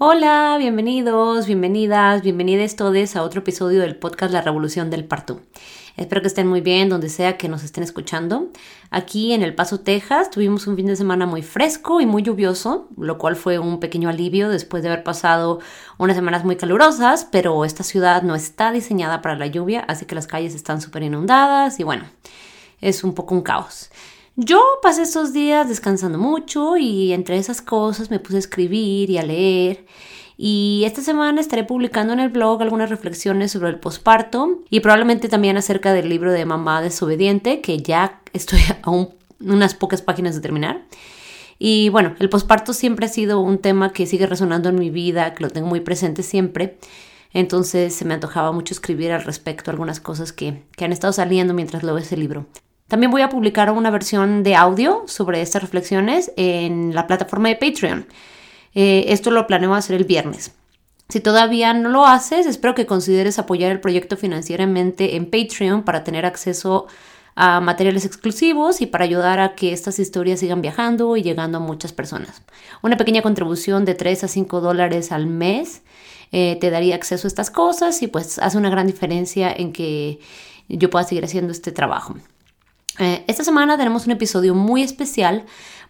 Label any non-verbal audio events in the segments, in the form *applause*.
Hola, bienvenidos, bienvenidas, bienvenidos todos a otro episodio del podcast La Revolución del Parto. Espero que estén muy bien donde sea que nos estén escuchando. Aquí en El Paso, Texas, tuvimos un fin de semana muy fresco y muy lluvioso, lo cual fue un pequeño alivio después de haber pasado unas semanas muy calurosas, pero esta ciudad no está diseñada para la lluvia, así que las calles están súper inundadas y bueno, es un poco un caos. Yo pasé estos días descansando mucho y entre esas cosas me puse a escribir y a leer. Y esta semana estaré publicando en el blog algunas reflexiones sobre el posparto y probablemente también acerca del libro de Mamá desobediente, que ya estoy *laughs* a unas pocas páginas de terminar. Y bueno, el posparto siempre ha sido un tema que sigue resonando en mi vida, que lo tengo muy presente siempre. Entonces se me antojaba mucho escribir al respecto algunas cosas que, que han estado saliendo mientras leo ese libro. También voy a publicar una versión de audio sobre estas reflexiones en la plataforma de Patreon. Eh, esto lo planeo hacer el viernes. Si todavía no lo haces, espero que consideres apoyar el proyecto financieramente en Patreon para tener acceso a materiales exclusivos y para ayudar a que estas historias sigan viajando y llegando a muchas personas. Una pequeña contribución de 3 a 5 dólares al mes eh, te daría acceso a estas cosas y pues hace una gran diferencia en que yo pueda seguir haciendo este trabajo. Eh, esta semana tenemos un episodio muy especial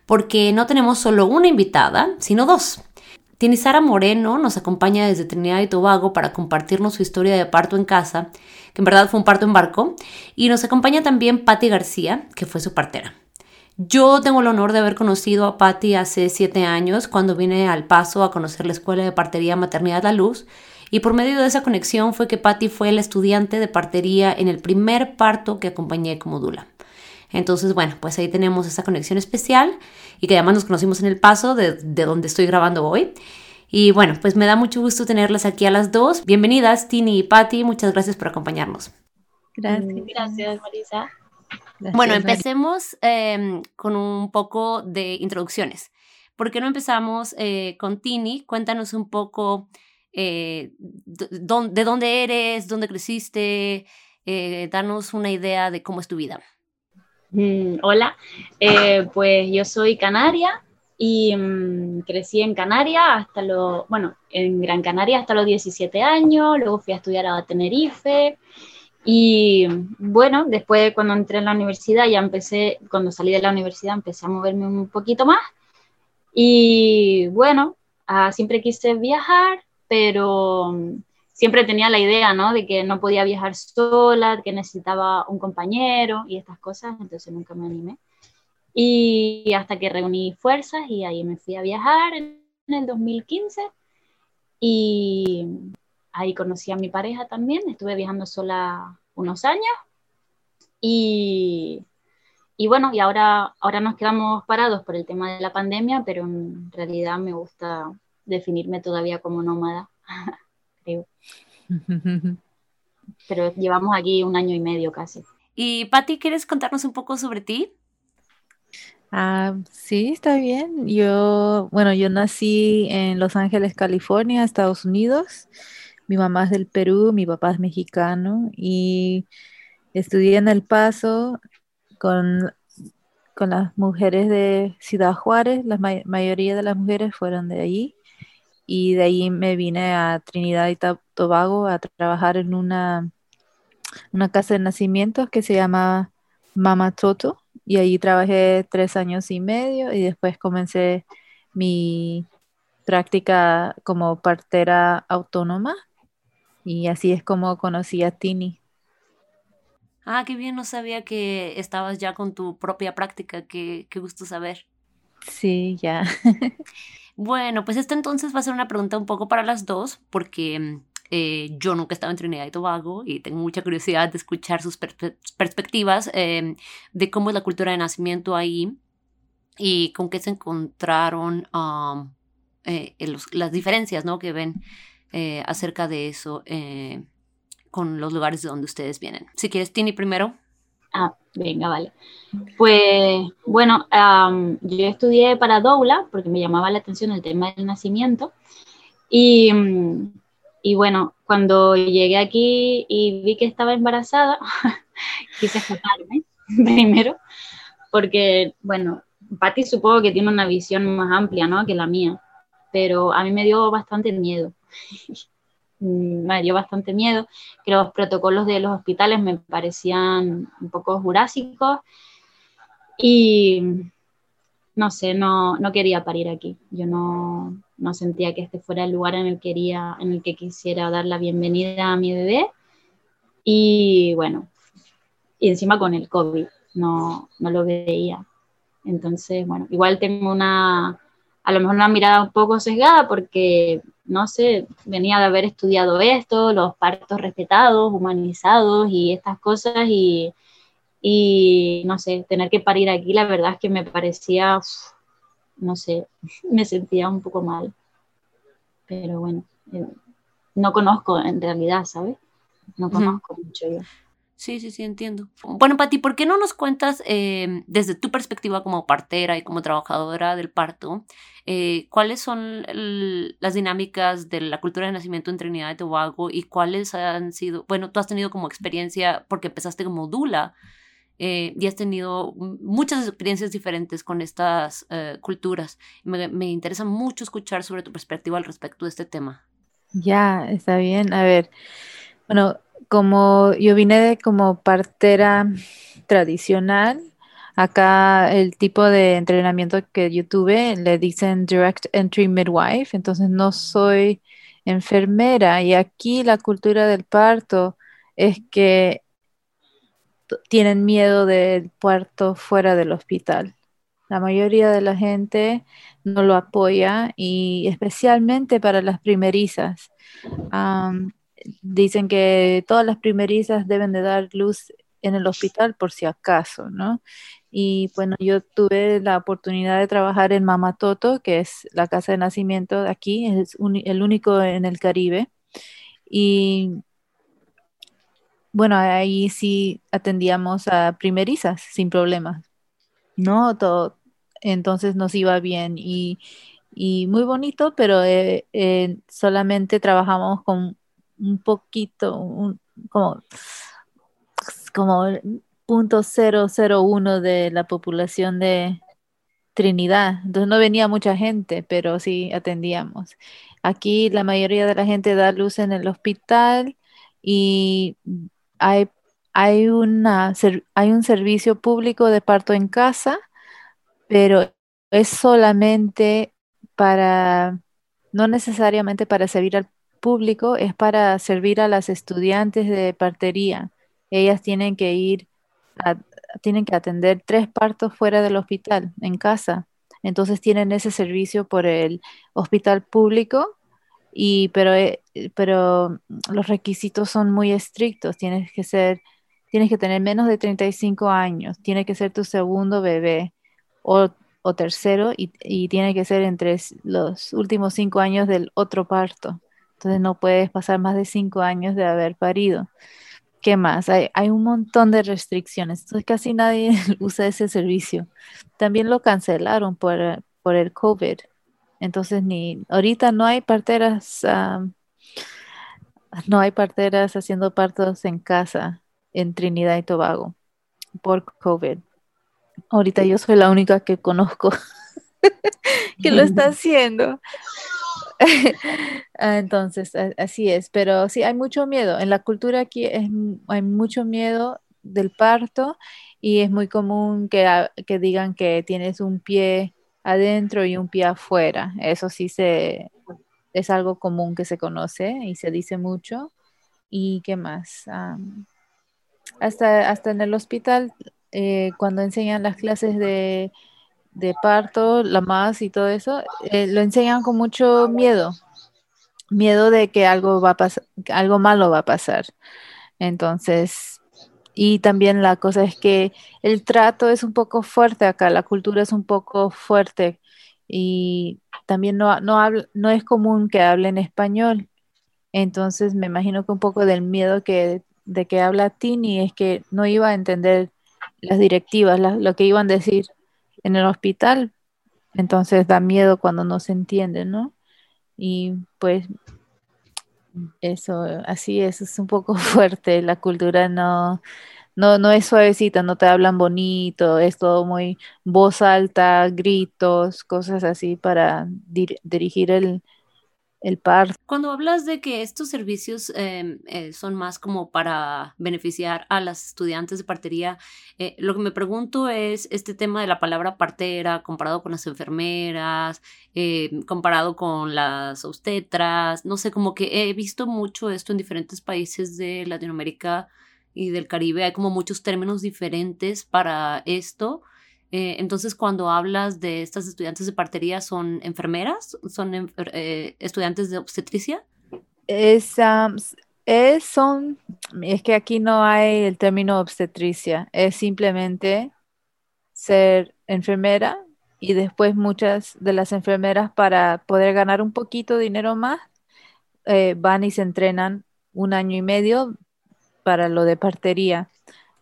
porque no tenemos solo una invitada, sino dos. Tiene Sara Moreno nos acompaña desde Trinidad y Tobago para compartirnos su historia de parto en casa, que en verdad fue un parto en barco, y nos acompaña también Patti García, que fue su partera. Yo tengo el honor de haber conocido a Patti hace siete años cuando vine al paso a conocer la Escuela de Partería Maternidad La Luz y por medio de esa conexión fue que Patti fue la estudiante de partería en el primer parto que acompañé como dula. Entonces, bueno, pues ahí tenemos esa conexión especial y que además nos conocimos en el paso de, donde estoy grabando hoy. Y bueno, pues me da mucho gusto tenerlas aquí a las dos. Bienvenidas, Tini y Patti. Muchas gracias por acompañarnos. Gracias. Gracias, Marisa. bueno, empecemos em, con un poco de introducciones. ¿Por qué no empezamos eh, con Tini? Cuéntanos un poco eh, de dónde eres, dónde creciste, eh, danos una idea de cómo es tu vida. Mm, hola, eh, pues yo soy canaria y mm, crecí en Canarias hasta los, bueno, en Gran Canaria hasta los 17 años, luego fui a estudiar a Tenerife y bueno, después cuando entré en la universidad ya empecé, cuando salí de la universidad empecé a moverme un poquito más y bueno, ah, siempre quise viajar, pero siempre tenía la idea, ¿no? De que no podía viajar sola, que necesitaba un compañero y estas cosas, entonces nunca me animé. Y hasta que reuní fuerzas y ahí me fui a viajar en el 2015 y ahí conocí a mi pareja también, estuve viajando sola unos años y, y bueno, y ahora, ahora nos quedamos parados por el tema de la pandemia, pero en realidad me gusta definirme todavía como nómada. *laughs* *laughs* Pero llevamos aquí un año y medio casi. Y Patti, ¿quieres contarnos un poco sobre ti? Ah, sí, está bien. Yo, bueno, yo nací en Los Ángeles, California, Estados Unidos. Mi mamá es del Perú, mi papá es mexicano y estudié en El Paso con, con las mujeres de Ciudad Juárez. La mayoría de las mujeres fueron de allí y de ahí me vine a Trinidad y Tobago a trabajar en una, una casa de nacimientos que se llama Mama Toto y allí trabajé tres años y medio y después comencé mi práctica como partera autónoma y así es como conocí a Tini. Ah, qué bien, no sabía que estabas ya con tu propia práctica, qué, qué gusto saber. Sí, ya. *laughs* Bueno, pues esta entonces va a ser una pregunta un poco para las dos, porque eh, yo nunca he estado en Trinidad y Tobago y tengo mucha curiosidad de escuchar sus perspectivas em, de cómo es la cultura de nacimiento ahí y con qué se encontraron eh, las diferencias ¿no? que ven eh, acerca de eso eh, con los lugares de donde ustedes vienen. Si quieres, Tini primero. Ah, venga, vale. Pues bueno, yo estudié para doula porque me llamaba la atención el tema del nacimiento y, y bueno, cuando llegué aquí y vi que estaba embarazada, *laughs* quise escaparme *laughs* primero porque, bueno, Patti supongo que tiene una visión más amplia, ¿no? Que la mía, pero a mí me dio bastante miedo. *laughs* me dio bastante miedo, que los protocolos de los hospitales me parecían un poco jurásicos y no sé, no, no quería parir aquí. Yo no, no, sentía que este fuera el lugar en el, quería, en el que quisiera dar la bienvenida a mi bebé. Y bueno, y encima con el COVID, no, no lo veía. Entonces, bueno, igual tengo una, a lo mejor una mirada un poco sesgada porque, no sé, venía de haber estudiado esto, los partos respetados, humanizados y estas cosas y, y no sé, tener que parir aquí, la verdad es que me parecía, no sé, *laughs* me sentía un poco mal. Pero bueno, eh, no conozco en realidad, ¿sabes? No conozco mucho yo. Sí, sí, sí, entiendo. Bueno, Pati, ¿por qué no nos cuentas em, desde tu perspectiva como partera y como trabajadora del parto, eh, cuáles son las dinámicas de la cultura de nacimiento en Trinidad y Tobago y cuáles han sido, bueno, tú has tenido como experiencia, porque empezaste como dula eh, y has tenido muchas experiencias diferentes con estas eh, culturas. Me, me interesa mucho escuchar sobre tu perspectiva al respecto de este tema. Ya, está bien. A ver, bueno, como yo vine de como partera tradicional, acá el tipo de entrenamiento que yo tuve le dicen Direct Entry Midwife, entonces no soy enfermera y aquí la cultura del parto es que tienen miedo del parto fuera del hospital. La mayoría de la gente no lo apoya y especialmente para las primerizas dicen que todas las primerizas deben de dar luz en el hospital por si acaso, ¿no? Y bueno, yo tuve la oportunidad de trabajar en Mamatoto, que es la casa de nacimiento de aquí, es el único en el Caribe. Y bueno, ahí sí atendíamos a primerizas sin problemas, ¿no? Todo, entonces nos iba bien y, muy bonito, pero eh, eh, solamente trabajamos con un poquito, un, como, como punto uno de la población de Trinidad. Entonces no venía mucha gente, pero sí atendíamos. Aquí la mayoría de la gente da luz en el hospital y hay, hay, una, hay un servicio público de parto en casa, pero es solamente para, no necesariamente para servir al público es para servir a las estudiantes de partería. Ellas tienen que ir, tienen que atender tres partos fuera del hospital, en casa. Entonces tienen ese servicio por el hospital público, y, pero, eh, pero los requisitos son muy estrictos. Tienes que ser, tienes que tener menos de 35 años, tiene que ser tu segundo bebé o, o tercero y, y tiene que ser entre los últimos cinco años del otro parto. Entonces no puedes pasar más de cinco años de haber parido. ¿Qué más? Hay, un montón de restricciones. Entonces casi nadie *laughs* usa ese servicio. También lo cancelaron por, por el COVID. Entonces ni ahorita no hay parteras, no hay parteras haciendo partos en casa en Trinidad y Tobago por COVID. Ahorita yo soy la única que conozco *laughs* que lo está *laughs* haciendo. Ah, *laughs* entonces, así es, pero sí, hay mucho miedo. En la cultura aquí hay mucho miedo del parto y es muy común que, que digan que tienes un pie adentro y un pie afuera. Eso sí se, es algo común que se conoce y se dice mucho. ¿Y qué más? hasta, hasta en el hospital, eh, cuando enseñan las clases de de parto, la más y todo eso, eh, lo enseñan con mucho miedo, miedo de que algo va a pasar, algo malo va a pasar. Entonces, y también la cosa es que el trato es un poco fuerte acá, la cultura es un poco fuerte y también no, no, no es común que hablen español Entonces me imagino que un poco del miedo que, de que habla Tini es que no iba a entender las directivas, lo que iban a decir en el hospital. Entonces da miedo cuando no se entiende, ¿no? Y pues eso, así es, es un poco *laughs* fuerte. La cultura no, no, no es suavecita, no te hablan bonito, es todo muy voz alta, gritos, cosas así para dirigir el, Cuando hablas de que estos servicios em, eh, son más como para beneficiar a las estudiantes de partería, eh, lo que me pregunto es este tema de la palabra partera comparado con las enfermeras, em, comparado con las obstetras, no sé, como que he visto mucho esto en diferentes países de Latinoamérica y del Caribe, hay como muchos términos diferentes para esto. Eh, entonces, cuando hablas de estas estudiantes de partería, ¿son enfermeras? ¿Son eh, estudiantes de obstetricia? Es, es, son, es que aquí no hay el término obstetricia, es simplemente ser enfermera y después muchas de las enfermeras para poder ganar un poquito de dinero más eh, van y se entrenan un año y medio para lo de partería.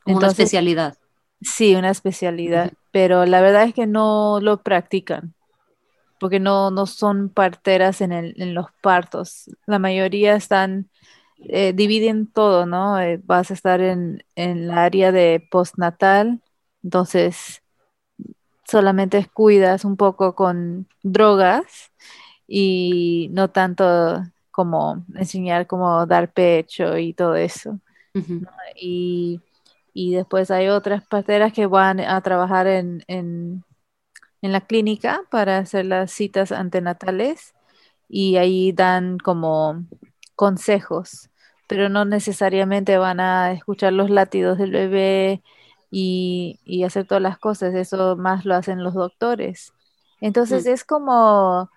Como una especialidad. Sí, una especialidad, pero la verdad es que no lo practican, porque no, no son parteras en, el, en los partos. La mayoría están, eh, dividen todo, ¿no? Eh, vas a estar en, en el área de postnatal, entonces solamente cuidas un poco con drogas y no tanto como enseñar cómo dar pecho y todo eso. Y y después hay otras parteras que van a trabajar en, en, la clínica para hacer las citas antenatales y ahí dan como consejos, pero no necesariamente van a escuchar los latidos del bebé y, hacer todas las cosas, eso más lo hacen los doctores. Entonces mm. es como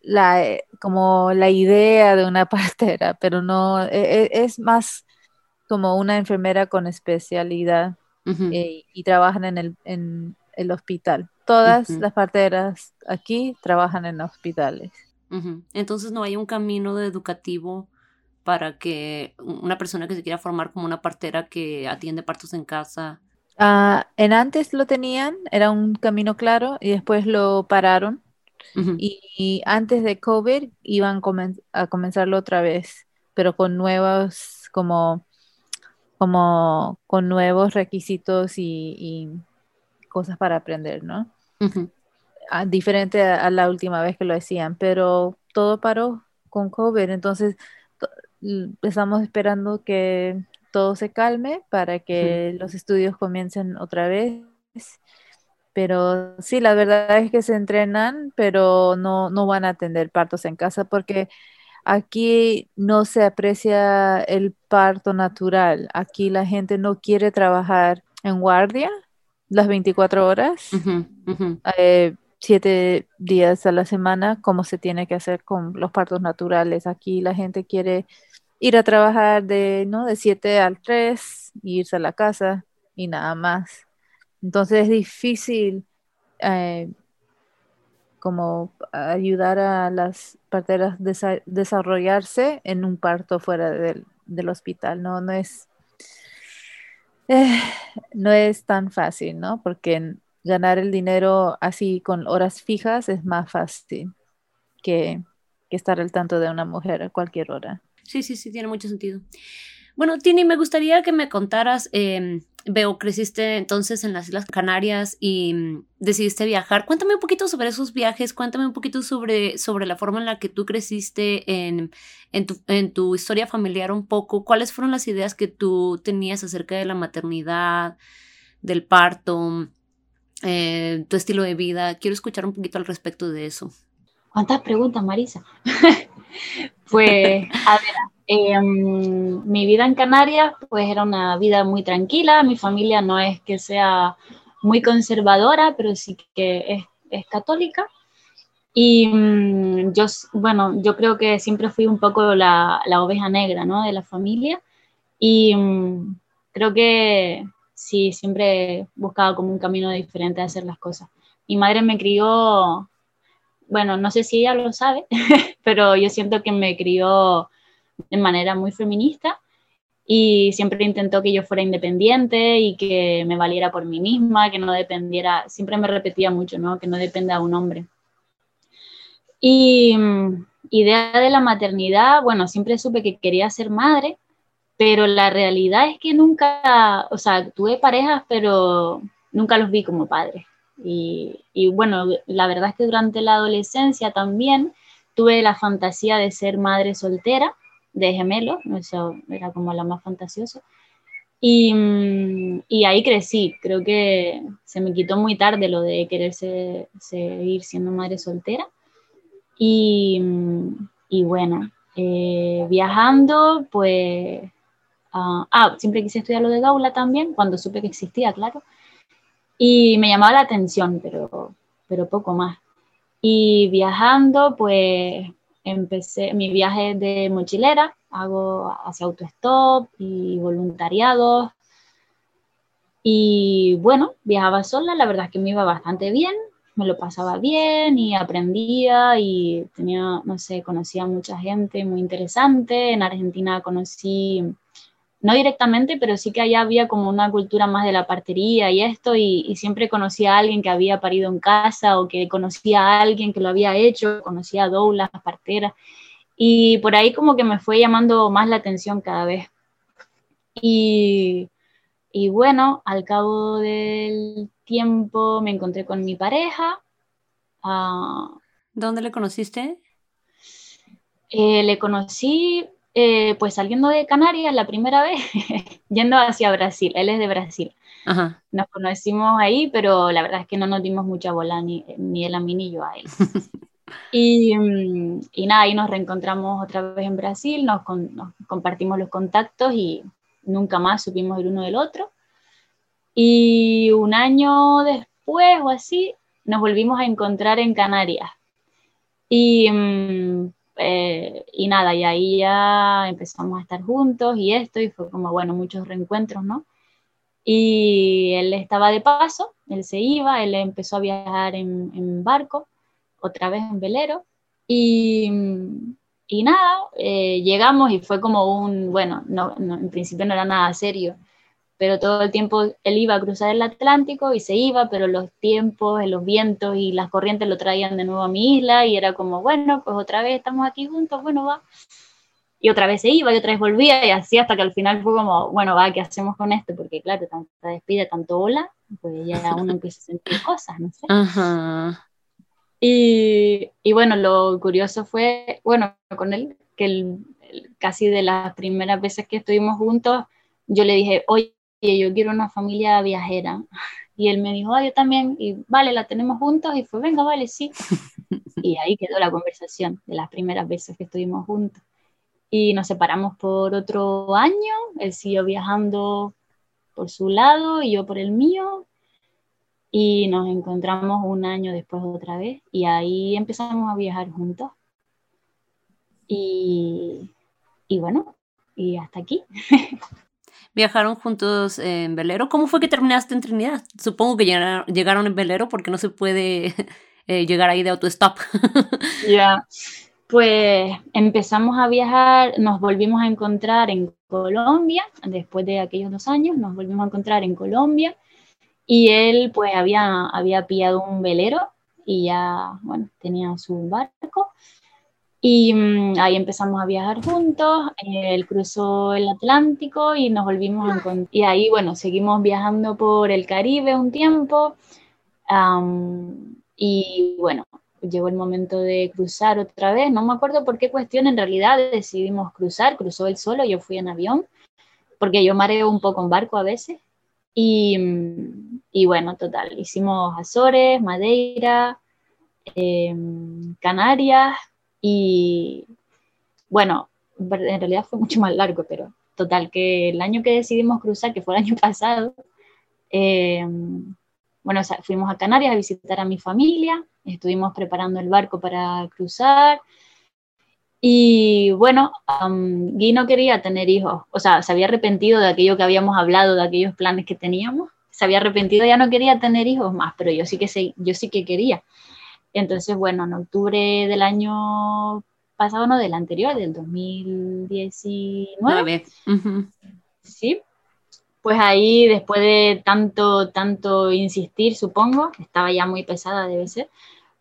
la, como la idea de una *laughs* partera, pero no, e, e, es más como una enfermera con especialidad eh, y trabajan en el, en el hospital. Todas las parteras aquí trabajan en hospitales. Entonces no hay un camino educativo para que una persona que se quiera formar como una partera que atiende partos en casa. Ah, en antes lo tenían, era un camino claro y después lo pararon. y, antes de COVID iban a comenzarlo otra vez, pero con nuevos como como con nuevos requisitos y, cosas para aprender, ¿no? Ah, diferente a, la última vez que lo decían, pero todo paró con COVID, entonces estamos esperando que todo se calme para que los estudios comiencen otra vez. Pero sí, la verdad es que se entrenan, pero no, no van a atender partos en casa porque Aquí no se aprecia el parto natural. Aquí la gente no quiere trabajar en guardia las 24 horas, eh, siete días a la semana, como se tiene que hacer con los partos naturales. Aquí la gente quiere ir a trabajar de, ¿no? de 7 al 3, irse a la casa y nada más. Entonces es difícil eh, como ayudar a las parteras a desarrollarse en un parto fuera del, hospital. No, no es, eh, no es tan fácil, ¿no? Porque ganar el dinero así con horas fijas es más fácil que, que estar al tanto de una mujer a cualquier hora. Sí, sí, sí, tiene mucho sentido. Bueno, Tini, me gustaría que me contaras, em, veo, creciste entonces en las Islas Canarias y mm, decidiste viajar. Cuéntame un poquito sobre esos viajes, cuéntame un poquito sobre, sobre la forma en la que tú creciste en, en, tu, en tu historia familiar un poco. ¿Cuáles fueron las ideas que tú tenías acerca de la maternidad, del parto, eh, tu estilo de vida? Quiero escuchar un poquito al respecto de eso. ¿Cuántas preguntas, Marisa? *laughs* pues, a ver, em, mi vida en Canarias, pues era una vida muy tranquila. Mi familia no es que sea muy conservadora, pero sí que es, católica. Y mm, yo, bueno, yo creo que siempre fui un poco la, oveja negra, ¿no? De la familia. Y mm, creo que sí, siempre he buscado como un camino diferente de hacer las cosas. Mi madre me crió bueno, no sé si ella lo sabe, *laughs* pero yo siento que me crió de manera muy feminista y siempre intentó que yo fuera independiente y que me valiera por mí misma, que no dependiera, siempre me repetía mucho, ¿no? Que no dependa de un hombre. Y mm, idea de la maternidad, bueno, siempre supe que quería ser madre, pero la realidad es que nunca, o sea, tuve parejas, pero nunca los vi como padres. Y, y, bueno, la verdad es que durante la adolescencia también tuve la fantasía de ser madre soltera, de gemelos, eso era como la más fantasiosa. Y, mm, y, ahí crecí, creo que se me quitó muy tarde lo de querer seguir siendo madre soltera. Y, mm, y bueno, eh, viajando, pues... ah, ah siempre quise estudiar lo de Gaula también, cuando supe que existía, claro. Y me llamaba la atención, pero, pero poco más. Y viajando, pues empecé mi viaje de mochilera, hago hacia autostop y voluntariados. Y bueno, viajaba sola, la verdad es que me iba bastante bien, me lo pasaba bien y aprendía y tenía, no sé, conocía a mucha gente muy interesante. En Argentina conocí no directamente, pero sí que allá había como una cultura más de la partería y esto, y, siempre conocía a alguien que había parido en casa o que conocía a alguien que lo había hecho, conocía a doulas, parteras, y por ahí como que me fue llamando más la atención cada vez. Y, y bueno, al cabo del tiempo me encontré con mi pareja. Uh, ¿Dónde le conociste? Eh, le conocí eh, pues saliendo de Canarias la primera vez, *laughs* yendo hacia Brasil, él es de Brasil. Nos conocimos ahí, pero la verdad es que no nos dimos mucha bola, ni, ni él a mí ni yo a él. *laughs* y, mm, y, nada, ahí nos reencontramos otra vez en Brasil, nos, nos, compartimos los contactos y nunca más supimos el uno del otro. Y un año después o así, nos volvimos a encontrar en Canarias. Y mm, eh, y nada, y ahí ya empezamos a estar juntos y esto, y fue como, bueno, muchos reencuentros, ¿no? Y él estaba de paso, él se iba, él empezó a viajar en, barco, otra vez en velero, y, y nada, eh, llegamos y fue como un, bueno, no, no, en principio no era nada serio, pero todo el tiempo él iba a cruzar el Atlántico y se iba, pero los tiempos, los vientos y las corrientes lo traían de nuevo a mi isla y era como, bueno, pues otra vez estamos aquí juntos, bueno, va. Y otra vez se iba y otra vez volvía y así hasta que al final fue como, bueno, va, ¿qué hacemos con esto? Porque claro, tanta despide, tanto hola, pues ya uno empieza a sentir cosas, no sé. Y, y, bueno, lo curioso fue, bueno, con él, que el, casi de las primeras veces que estuvimos juntos, yo le dije, oye, yo quiero una familia viajera. Y él me dijo, ah, yo también, y vale, la tenemos juntos, y fue, venga, vale, sí. *laughs* Y ahí quedó la conversación de las primeras veces que estuvimos juntos. Y nos separamos por otro año, él siguió viajando por su lado y yo por el mío, y nos encontramos un año después otra vez, y ahí empezamos a viajar juntos. Y, y bueno, y hasta aquí. *laughs* viajaron juntos en velero. ¿Cómo fue que terminaste en Trinidad? Supongo que llegaron, en velero porque no se puede *laughs* eh, llegar ahí de autostop. *laughs* Ya, pues empezamos a viajar, nos volvimos a encontrar en Colombia, después de aquellos dos años, nos volvimos a encontrar en Colombia y él pues había, había pillado un velero y ya, bueno, tenía su barco y mm, ahí empezamos a viajar juntos, él cruzó el Atlántico y nos volvimos a encontrar. Y ahí, bueno, seguimos viajando por el Caribe un tiempo. y bueno, llegó el momento de cruzar otra vez. No me acuerdo por qué cuestión en realidad decidimos cruzar. Cruzó él solo, yo fui en avión, porque yo mareo un poco en barco a veces. Y, mm, y bueno, total, hicimos Azores, Madeira, em, Canarias, y bueno, en realidad fue mucho más largo, pero total, que el año que decidimos cruzar, que fue el año *laughs* pasado, eh, bueno, fuimos a Canarias a visitar a mi familia, estuvimos preparando el barco para cruzar. Y bueno, um, Guy no quería tener hijos, o sea, se había arrepentido de aquello que habíamos hablado, de aquellos planes que teníamos, se había arrepentido, ya no quería tener hijos más, pero yo sí que, yo sí que quería. Entonces, bueno, en octubre del año pasado, no, del anterior, del 2019. Sí. Pues ahí, después de tanto, tanto insistir, supongo, estaba ya muy pesada, debe ser,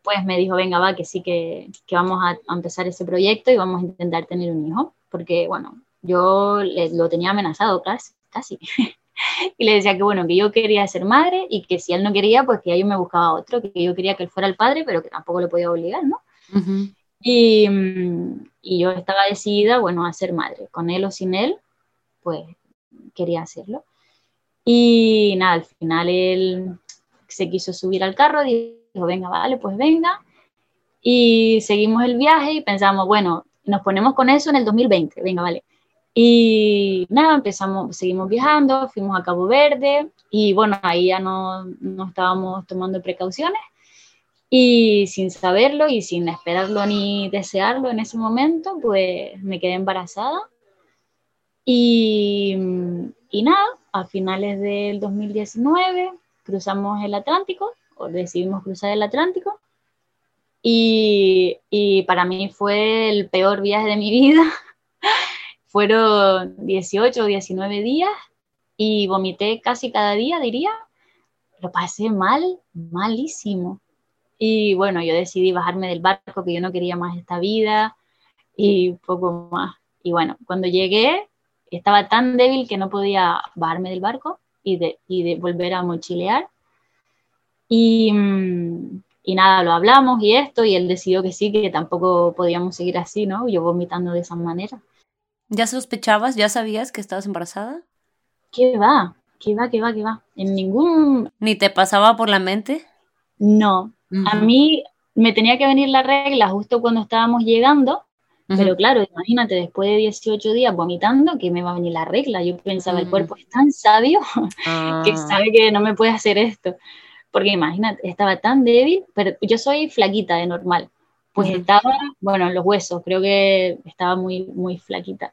pues me dijo, venga, va, que sí, que, que vamos a, empezar ese proyecto y vamos a intentar tener un hijo, porque, bueno, yo lo tenía amenazado casi, casi. Y le decía que, bueno, que yo quería ser madre y que si él no quería, pues que yo me buscaba otro, que yo quería que él fuera el padre, pero que tampoco le podía obligar, ¿no? y, y yo estaba decidida, bueno, a ser madre, con él o sin él, pues quería hacerlo. Y nada, al final él se quiso subir al carro, dijo, venga, vale, pues venga. Y seguimos el viaje y pensamos, bueno, nos ponemos con eso en el 2020, venga, vale. Y nada, empezamos, seguimos viajando, fuimos a Cabo Verde y bueno, ahí ya no, no estábamos tomando precauciones y sin saberlo y sin esperarlo ni desearlo en ese momento, pues me quedé embarazada. Y, y nada, a finales del 2019 cruzamos el Atlántico, o decidimos cruzar el Atlántico, y, y, para mí fue el peor viaje de mi vida. *laughs* Fueron 18 o 19 días y vomité casi cada día, diría. Lo pasé mal, malísimo. Y bueno, yo decidí bajarme del barco, que yo no quería más esta vida y poco más. Y bueno, cuando llegué, estaba tan débil que no podía bajarme del barco y de, y de volver a mochilear. Y, mm, y, nada, lo hablamos y esto, y él decidió que sí, que tampoco podíamos seguir así, ¿no? Yo vomitando de esa manera. ¿Ya sospechabas, ya sabías que estabas embarazada? ¿Qué va? ¿Qué va, qué va, qué va? En ningún... ¿Ni te pasaba por la mente? No. A mí me tenía que venir la regla justo cuando estábamos llegando pero claro, imagínate, después de 18 días vomitando, que me va a venir la regla. Yo pensaba, el mm. cuerpo es tan sabio *laughs* que ah. sabe que no me puede hacer esto. Porque imagínate, estaba tan débil, pero yo soy flaquita de normal. Pues estaba, bueno, en los huesos, creo que estaba muy, muy flaquita.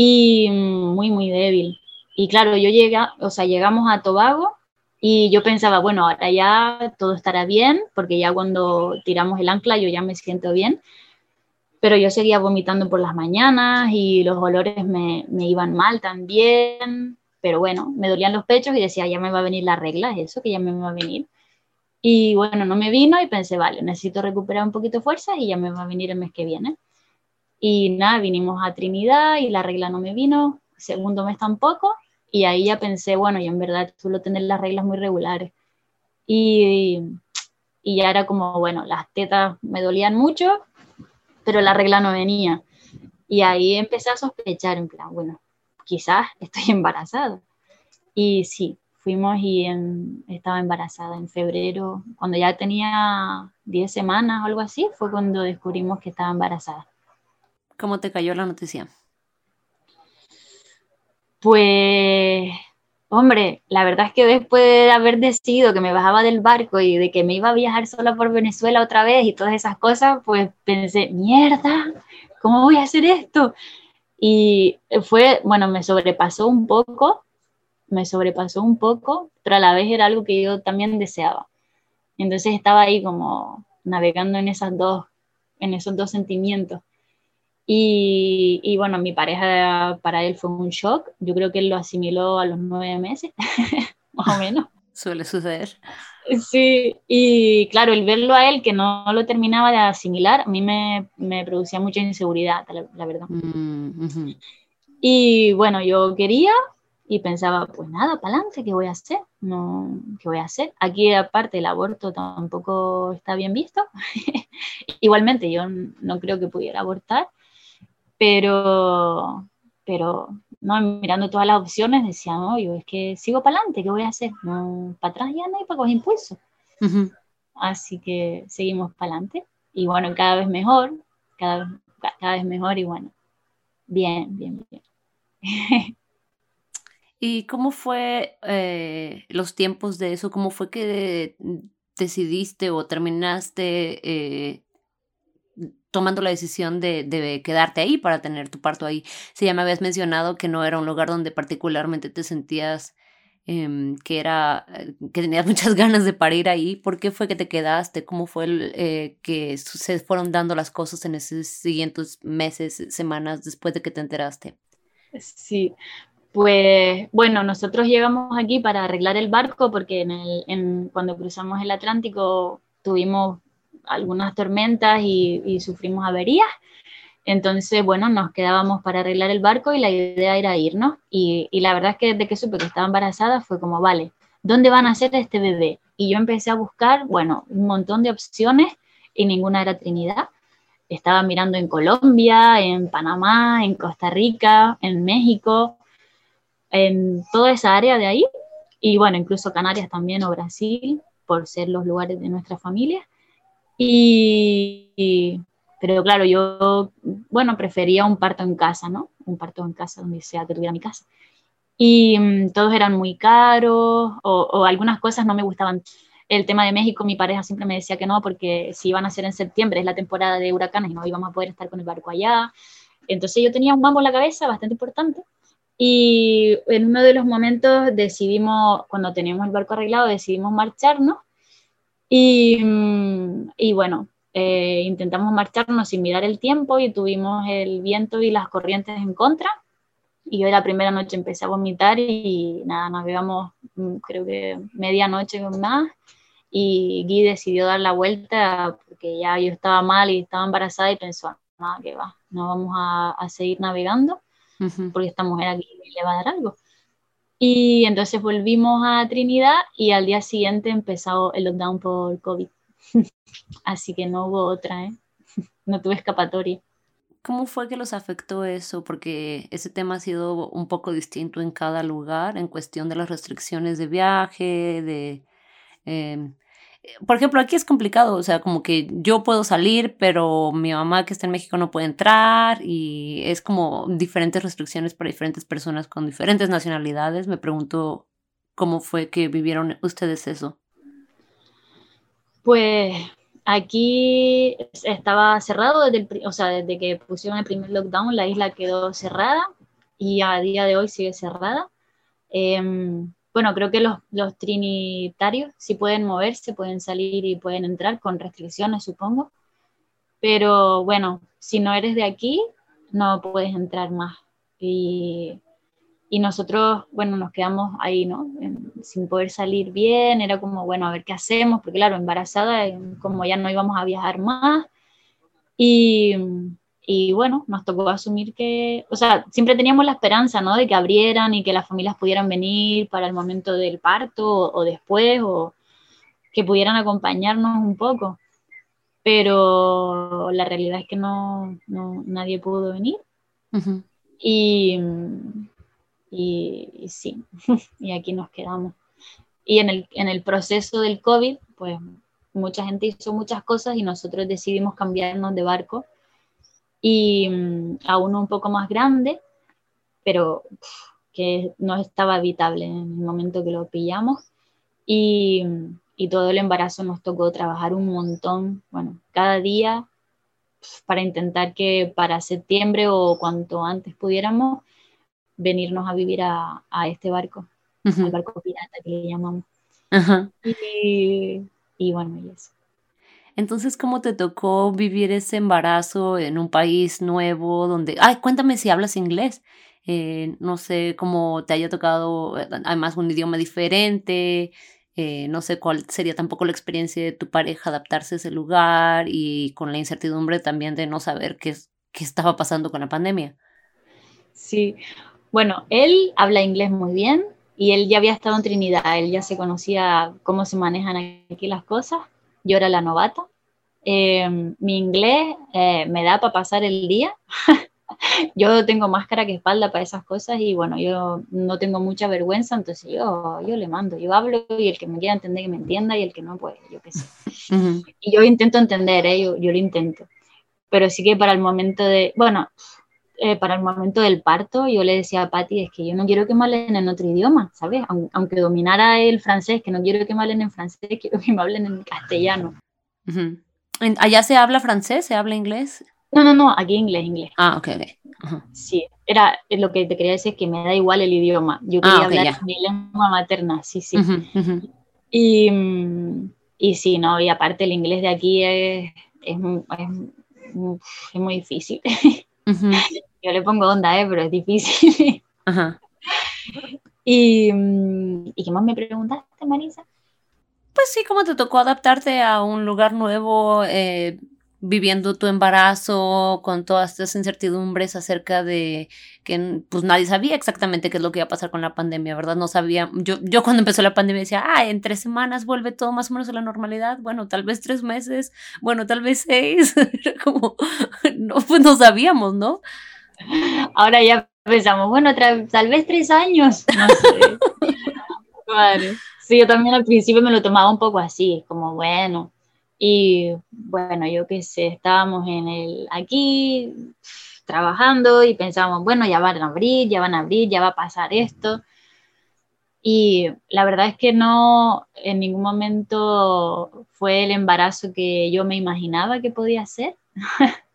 Y muy, muy débil. Y claro, yo llega, o sea, llegamos a Tobago y yo pensaba, bueno, ahora ya todo estará bien, porque ya cuando tiramos el ancla yo ya me siento bien pero yo seguía vomitando por las mañanas y los olores me, me, iban mal también, pero bueno, me dolían los pechos y decía, ya me va a venir la regla, es eso, que ya me va a venir. Y bueno, no me vino y pensé, vale, necesito recuperar un poquito de fuerza y ya me va a venir el mes que viene. Y nada, vinimos a Trinidad y la regla no me vino, segundo mes tampoco, y ahí ya pensé, bueno, yo en verdad suelo tener las reglas muy regulares. Y, y ya era como, bueno, las tetas me dolían mucho pero la regla no venía. Y ahí empecé a sospechar, en plan, bueno, quizás estoy *laughs* embarazada. Y sí, fuimos y estaba embarazada en febrero, cuando ya tenía 10 semanas o algo así, fue cuando descubrimos que estaba embarazada. ¿Cómo te cayó la noticia? Pues Hombre, la verdad es que después de haber decidido que me bajaba del barco y de que me iba a viajar sola por Venezuela otra vez y todas esas cosas, pues pensé, mierda, ¿cómo voy a hacer esto? Y fue, bueno, me sobrepasó un poco, me sobrepasó un poco, pero a la vez era algo que yo también deseaba. Entonces estaba ahí como navegando en esas dos, en esos dos sentimientos. Y, bueno, mi pareja para él fue un shock. Yo creo que él lo asimiló a los nueve meses, *laughs* más o menos. Suele suceder. Sí, y claro, el verlo a él que no lo terminaba de asimilar, a mí me, me producía mucha inseguridad, la, verdad. Mm, y bueno, yo quería y pensaba, pues nada, para adelante, ¿qué voy a hacer? No, ¿Qué voy a hacer? Aquí aparte el aborto tampoco está bien visto. *laughs* Igualmente yo no creo que pudiera abortar pero, pero no, mirando todas las opciones decía, no, yo es que sigo para adelante, ¿qué voy a hacer? No, para atrás ya no hay para coger impulso. Así que seguimos para adelante y bueno, cada vez mejor, cada vez, cada vez mejor y bueno, bien, bien, bien. *laughs* ¿Y cómo fue eh, los tiempos de eso? ¿Cómo fue que decidiste o terminaste eh, tomando la decisión de, de, quedarte ahí para tener tu parto ahí. Si ya me habías mencionado que no era un lugar donde particularmente te sentías em, que era eh, que tenías *laughs* muchas ganas de parir ahí. ¿Por qué fue que te quedaste? ¿Cómo fue el, eh, que se fueron dando las cosas en esos siguientes meses, semanas después de que te enteraste? Sí, pues bueno, nosotros llegamos aquí para arreglar el barco porque en el, cuando cruzamos el Atlántico tuvimos algunas tormentas y, sufrimos averías. Entonces, bueno, nos quedábamos para arreglar el barco y la idea era irnos. Y, y, la verdad es que desde que supe que estaba embarazada fue como, vale, ¿dónde van a hacer este bebé? Y yo empecé a buscar, bueno, un montón de opciones y ninguna era Trinidad. Estaba mirando en Colombia, en Panamá, en Costa Rica, en México, en toda esa área de ahí. Y bueno, incluso Canarias también o Brasil, por ser los lugares de nuestra familia. Y, pero claro, yo, bueno, prefería un parto en casa, ¿no? Un parto en casa donde sea que tuviera mi casa. Y mm, todos eran muy caros o, algunas cosas no me gustaban. El tema de México, mi pareja siempre me decía que no, porque si iban a ser en septiembre, es la temporada de huracanes y no íbamos a poder estar con el barco allá. Entonces yo tenía un mambo en la cabeza bastante importante. Y en uno de los momentos decidimos, cuando teníamos el barco arreglado, decidimos marcharnos y, mm, y bueno, eh, intentamos marcharnos sin mirar el tiempo y tuvimos el viento y las corrientes en contra. Y yo la primera noche empecé a vomitar y nada, navegamos mm, creo que medianoche más. Y Guy decidió dar la vuelta porque ya yo estaba mal y estaba embarazada y pensó, nada, que va, no vamos a, a seguir navegando porque esta mujer aquí le va a dar algo. Y entonces volvimos a Trinidad y al día siguiente empezó el lockdown por COVID. *laughs* Así que no hubo otra, ¿eh? *laughs* No tuve escapatoria. ¿Cómo fue que los afectó eso? Porque ese tema ha sido un poco distinto en cada lugar en cuestión de las restricciones de viaje, de... Em, por ejemplo, aquí es complicado, o sea, como que yo puedo salir, pero mi mamá que está en México no puede entrar y es como diferentes restricciones para diferentes personas con diferentes nacionalidades. Me pregunto cómo fue que vivieron ustedes eso. Pues aquí estaba cerrado desde, o sea, desde que pusieron el primer lockdown, la isla quedó cerrada y a día de hoy sigue cerrada. Em, bueno, creo que los, los trinitarios sí pueden moverse, pueden salir y pueden entrar con restricciones, supongo. Pero bueno, si no eres de aquí, no puedes entrar más. Y, y nosotros, bueno, nos quedamos ahí, ¿no? sin poder salir bien, era como, bueno, a ver qué hacemos, porque claro, embarazada, como ya no íbamos a viajar más. Y, y bueno, nos tocó asumir que, o sea, siempre teníamos la esperanza, ¿no? De que abrieran y que las familias pudieran venir para el momento del parto o, después, o que pudieran acompañarnos un poco. Pero la realidad es que no, no nadie pudo venir. y, y, sí, *laughs* y aquí nos quedamos. Y en el, en el proceso del COVID, pues mucha gente hizo muchas cosas y nosotros decidimos cambiarnos de barco y mm, a uno un poco más grande, pero que no estaba habitable en el momento que lo pillamos. Y, y, todo el embarazo nos tocó trabajar un montón, bueno, cada día para intentar que para septiembre o cuanto antes pudiéramos venirnos a vivir a, a este barco, al barco pirata que le llamamos. Y, y bueno, y eso. Entonces, ¿cómo te tocó vivir ese embarazo en un país nuevo donde... Ay, cuéntame si hablas inglés. Eh, no sé cómo te haya tocado, eh, además, un idioma diferente. Eh, no sé cuál sería tampoco la experiencia de tu pareja adaptarse a ese lugar y con la incertidumbre también de no saber qué, qué estaba pasando con la pandemia. Sí, bueno, él habla inglés muy bien y él ya había estado en Trinidad, él ya se conocía cómo se manejan aquí las cosas yo era la novata. Eh, mi inglés eh, me da para pasar el día. *laughs* yo tengo máscara que espalda para esas cosas y bueno, yo no tengo mucha vergüenza, entonces yo, yo le mando, yo hablo y el que me quiera entender que me entienda y el que no, pues yo qué sé. *laughs* Y yo intento entender, ¿eh? yo, yo lo intento. Pero sí que para el momento de, bueno, eh, para el momento del parto, yo le decía a Patti, es que yo no quiero que me hablen en otro idioma, ¿sabes? Aunque dominara el francés, que no quiero que me hablen en francés, *laughs* quiero que me hablen en castellano. ¿Allá se habla francés? ¿Se habla inglés? No, no, no, aquí inglés, inglés. Ah, ok, ok. Sí, era lo que te quería decir, que me da igual el idioma. Yo quería Ah, ok, hablar ya. mi lengua materna, sí, sí. Ujú, ujú. Y, mm, y sí, no, y aparte el inglés de aquí es, es, es es muy difícil. Ujú, *laughs* Yo le pongo onda, ¿eh? pero es difícil. *laughs* Ajá. y, mm, ¿y qué más me preguntaste, Marisa? Pues sí, ¿cómo te tocó adaptarte a un lugar nuevo, eh, viviendo tu embarazo con todas estas incertidumbres acerca de que pues nadie sabía exactamente qué es lo que iba a pasar con la pandemia, ¿verdad? No sabía, yo, yo cuando empezó la pandemia decía, ah, en tres semanas vuelve todo más o menos a la normalidad, bueno, tal vez tres meses, bueno, tal vez seis, *laughs* como, *laughs* no, pues no sabíamos, ¿no? Ahora ya pensamos, bueno, tal vez tres años. No sé. Sí, yo también al principio me lo tomaba un poco así, como bueno. Y bueno, yo qué sé, estábamos en el aquí trabajando y pensábamos, bueno, ya van a abrir, ya van a abrir, ya va a pasar esto. Y la verdad es que no, en ningún momento fue el embarazo que yo me imaginaba que podía ser. *laughs*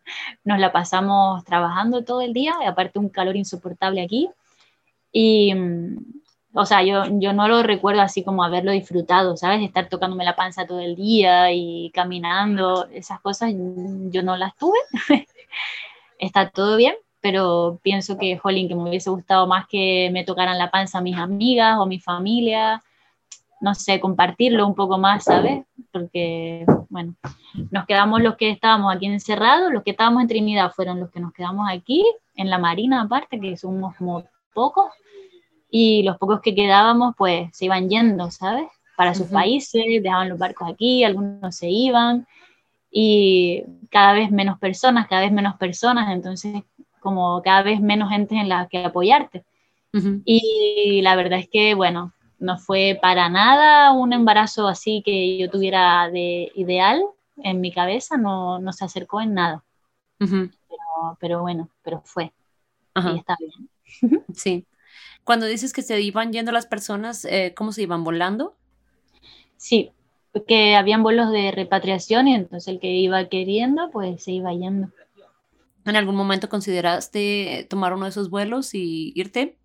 Nos la pasamos trabajando todo el día, y aparte un calor insoportable aquí. Y, mm, o sea, yo, yo no lo recuerdo así como haberlo disfrutado, ¿sabes? Estar tocándome la panza todo el día y caminando, esas cosas mm, yo no las tuve. *laughs* Está todo bien, pero pienso que, jolín, que me hubiese gustado más que me tocaran la panza mis amigas o mi familia, no sé, compartirlo un poco más, ¿sabes? Porque, bueno, nos quedamos los que estábamos aquí encerrados, los que estábamos en Trinidad fueron los que nos quedamos aquí, en la Marina aparte, que somos como pocos, y los pocos que quedábamos pues se iban yendo, ¿sabes? Para sus Ujú. países, dejaban los barcos aquí, algunos se iban, y cada vez menos personas, cada vez menos personas, entonces como cada vez menos gente en la que apoyarte. Y la verdad es que, bueno, no fue para nada un embarazo así que yo tuviera de ideal en mi cabeza, no, no se acercó en nada, pero, pero bueno, pero fue, y está bien. *laughs* sí. Cuando dices que se iban yendo las personas, eh, ¿cómo se iban volando? Sí, porque habían vuelos de repatriación y entonces el que iba queriendo, pues se iba yendo. ¿En algún momento consideraste tomar uno de esos vuelos y irte?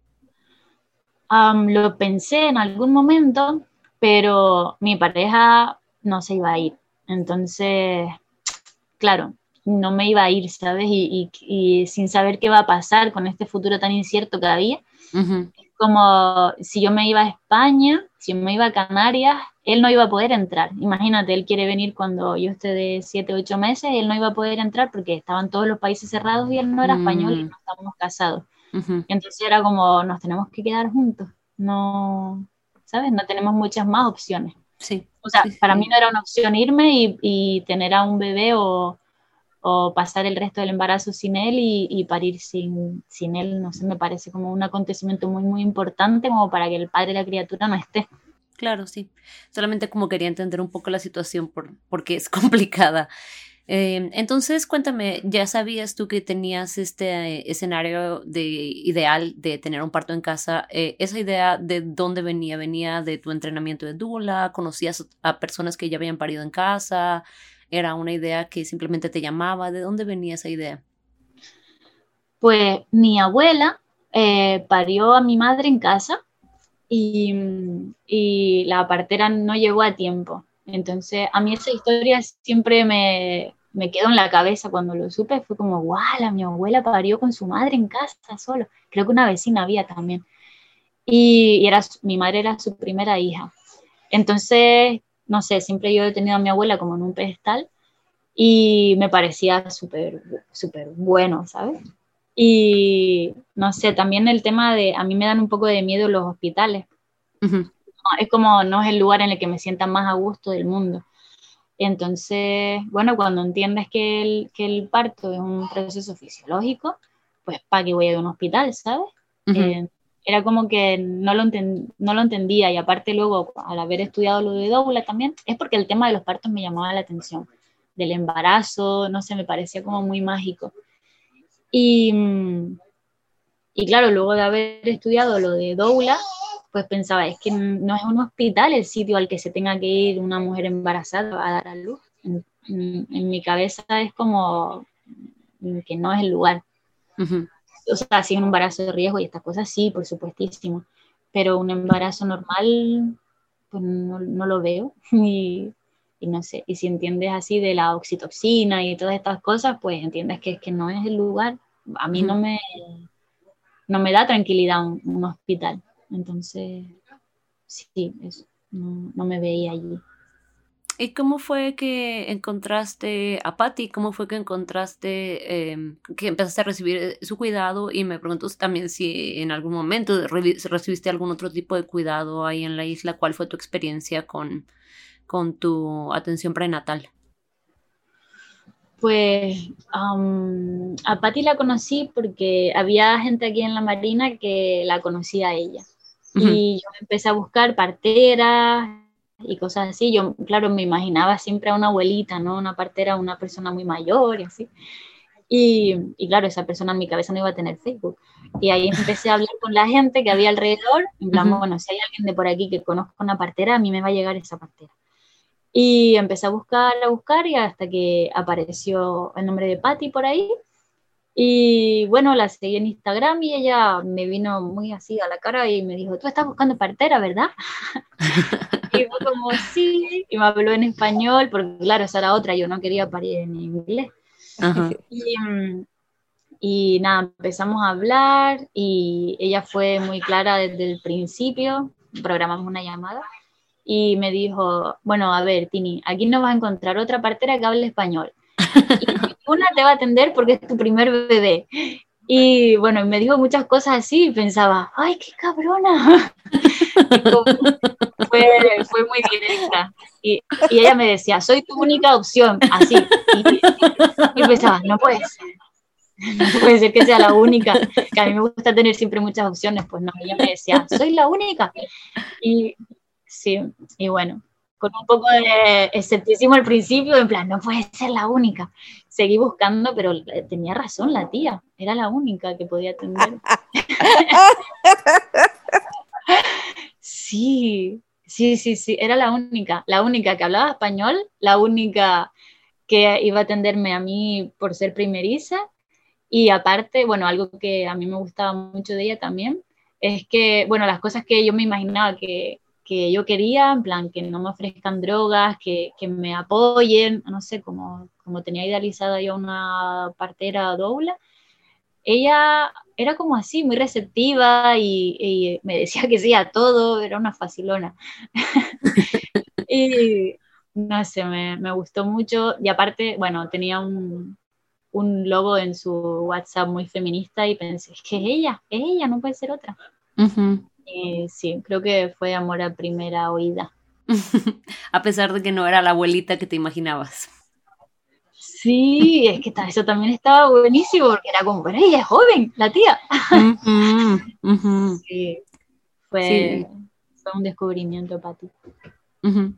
Am, lo pensé en algún momento, pero mi pareja no se iba a ir. Entonces, claro, no me iba a ir, ¿sabes? Y, y- y sin saber qué va a pasar con este futuro tan incierto que había, Ujú, como si yo me iba a España, si me iba a Canarias, él no iba a poder entrar. Imagínate, él quiere venir cuando yo esté de 7, 8 meses, él no iba a poder entrar porque estaban todos los países cerrados y él no era español y Mm. no estábamos casados. Ujú. Entonces era como, nos tenemos que quedar juntos. No, ¿sabes? No tenemos muchas más opciones. Sí, O sea, Sí, para sí. mí no era una opción irme y, y tener a un bebé o, o pasar el resto del embarazo sin él y, y parir sin, sin él. No sé, me parece como un acontecimiento muy, muy importante como para que el padre de la criatura no esté. claro, sí. Solamente como quería entender un poco la situación por, porque es *laughs* complicada. Eh, entonces, cuéntame, ¿ya sabías tú que tenías este eh, escenario de ideal de tener un parto en casa? Eh, ¿Esa idea de dónde venía? ¿Venía de tu entrenamiento de doula? ¿Conocías a personas que ya habían parido en casa? ¿Era una idea que simplemente te llamaba? ¿De dónde venía esa idea? Pues mi abuela eh, parió a mi madre en casa y la partera no llegó a tiempo. Entonces, a mí esa historia siempre me, me quedó en la cabeza cuando lo supe. Fue como, guau, mi abuela parió con su madre en casa solo. Creo que una vecina había también. Y, y era, mi madre era su primera hija. Entonces, no sé, siempre yo he tenido a mi abuela como en un pedestal y me parecía súper, súper bueno, ¿sabes? Y no sé, también el tema de, a mí me dan un poco de miedo los hospitales. Es como, no es el lugar en el que me sienta más a gusto del mundo. Entonces, bueno, cuando entiendes que el, que el parto es un proceso fisiológico, pues ¿para qué voy a ir a un hospital, sabes? Eh, era como que no lo, enten- no lo entendía y aparte luego al haber estudiado lo de doula también, es porque el tema de los partos me llamaba la atención, del embarazo, no sé, me parecía como muy mágico. Y, mm, y claro, luego de haber estudiado lo de doula, pues pensaba, es que no es un hospital el sitio al que se tenga que ir una mujer embarazada a dar a luz. En, en- en mi cabeza es como que no es el lugar. Ujú. o sea, si un embarazo de riesgo y estas cosas, sí, por supuestísimo, pero un embarazo normal, pues no, no lo veo *laughs* y, y, no sé, y si entiendes así de la oxitoxina y todas estas cosas, pues entiendes que, que no es el lugar, a mí no me, no me da tranquilidad un, un hospital, entonces, sí, eso, no, no me veía allí. ¿Y cómo fue que encontraste a Patty? ¿Cómo fue que encontraste, eh, que empezaste a recibir eh, su cuidado? Y me pregunto también si en algún momento recibiste algún otro tipo de cuidado ahí en la isla. ¿Cuál fue tu experiencia con, con tu atención prenatal? Pues um, a Patty la conocí porque había gente aquí en la Marina que la conocía a ella. Uh -huh. Y yo empecé a buscar parteras y cosas así. Yo, claro, me imaginaba siempre a una abuelita, ¿no? Una partera, una persona muy mayor y así. Y, y, claro, esa persona en mi cabeza no iba a tener Facebook. Y ahí empecé a hablar con la gente que había alrededor, en plan, uh -huh. bueno, si hay alguien de por aquí que conozca una partera, a mí me va a llegar esa partera. Y empecé a buscar, a buscar, y hasta que apareció el nombre de Patty por ahí. Y bueno, la seguí en Instagram y ella me vino muy así a la cara y me dijo, tú estás buscando partera, ¿verdad? *laughs* y fue como, sí, y me habló en español, porque claro, esa era otra, yo no quería parir en inglés. -huh. *laughs* y, y, nada, empezamos a hablar y ella fue muy clara desde el principio, programamos una llamada y me dijo, bueno, a ver, Tini, aquí no vas a encontrar otra partera que hable español. Y *laughs* una te va a atender porque es tu primer bebé. Y bueno, me dijo muchas cosas así y pensaba, ¡ay, qué cabrona! *laughs* fue, fue, muy directa. Y, ella me decía, soy tu única opción, así. Y, y, pensaba, no puede ser. No puede ser que sea la única, que a mí me gusta tener siempre muchas opciones. Pues no, ella me decía, soy la única. Y sí, y bueno, con un poco de escepticismo al principio, en plan, no puede ser la única. Seguí buscando, pero tenía razón la tía, era la única que podía atender. *laughs* sí, sí, sí, sí, era la única, la única que hablaba español, la única que iba a atenderme a mí por ser primeriza. Y aparte, bueno, algo que a mí me gustaba mucho de ella también, es que, bueno, las cosas que yo me imaginaba que, que yo quería, en plan, que no me ofrezcan drogas, que, que me apoyen, no sé, como, como tenía idealizada yo una partera doula, ella era como así, muy receptiva y, y, me decía que sí a todo, era una facilona. *laughs* y no sé, me, me, gustó mucho y aparte, bueno, tenía un, un logo en su WhatsApp muy feminista y pensé, es que es ella, es ella, no puede ser otra. Uh -huh. Y sí, creo que fue amor a primera oída. *laughs* a pesar de que no era la abuelita que te imaginabas. Sí, es que eso también estaba buenísimo, porque era como, pero ella es joven, la tía. Uh -huh, uh -huh. Sí, fue, sí. fue, un descubrimiento para ti. Uh -huh.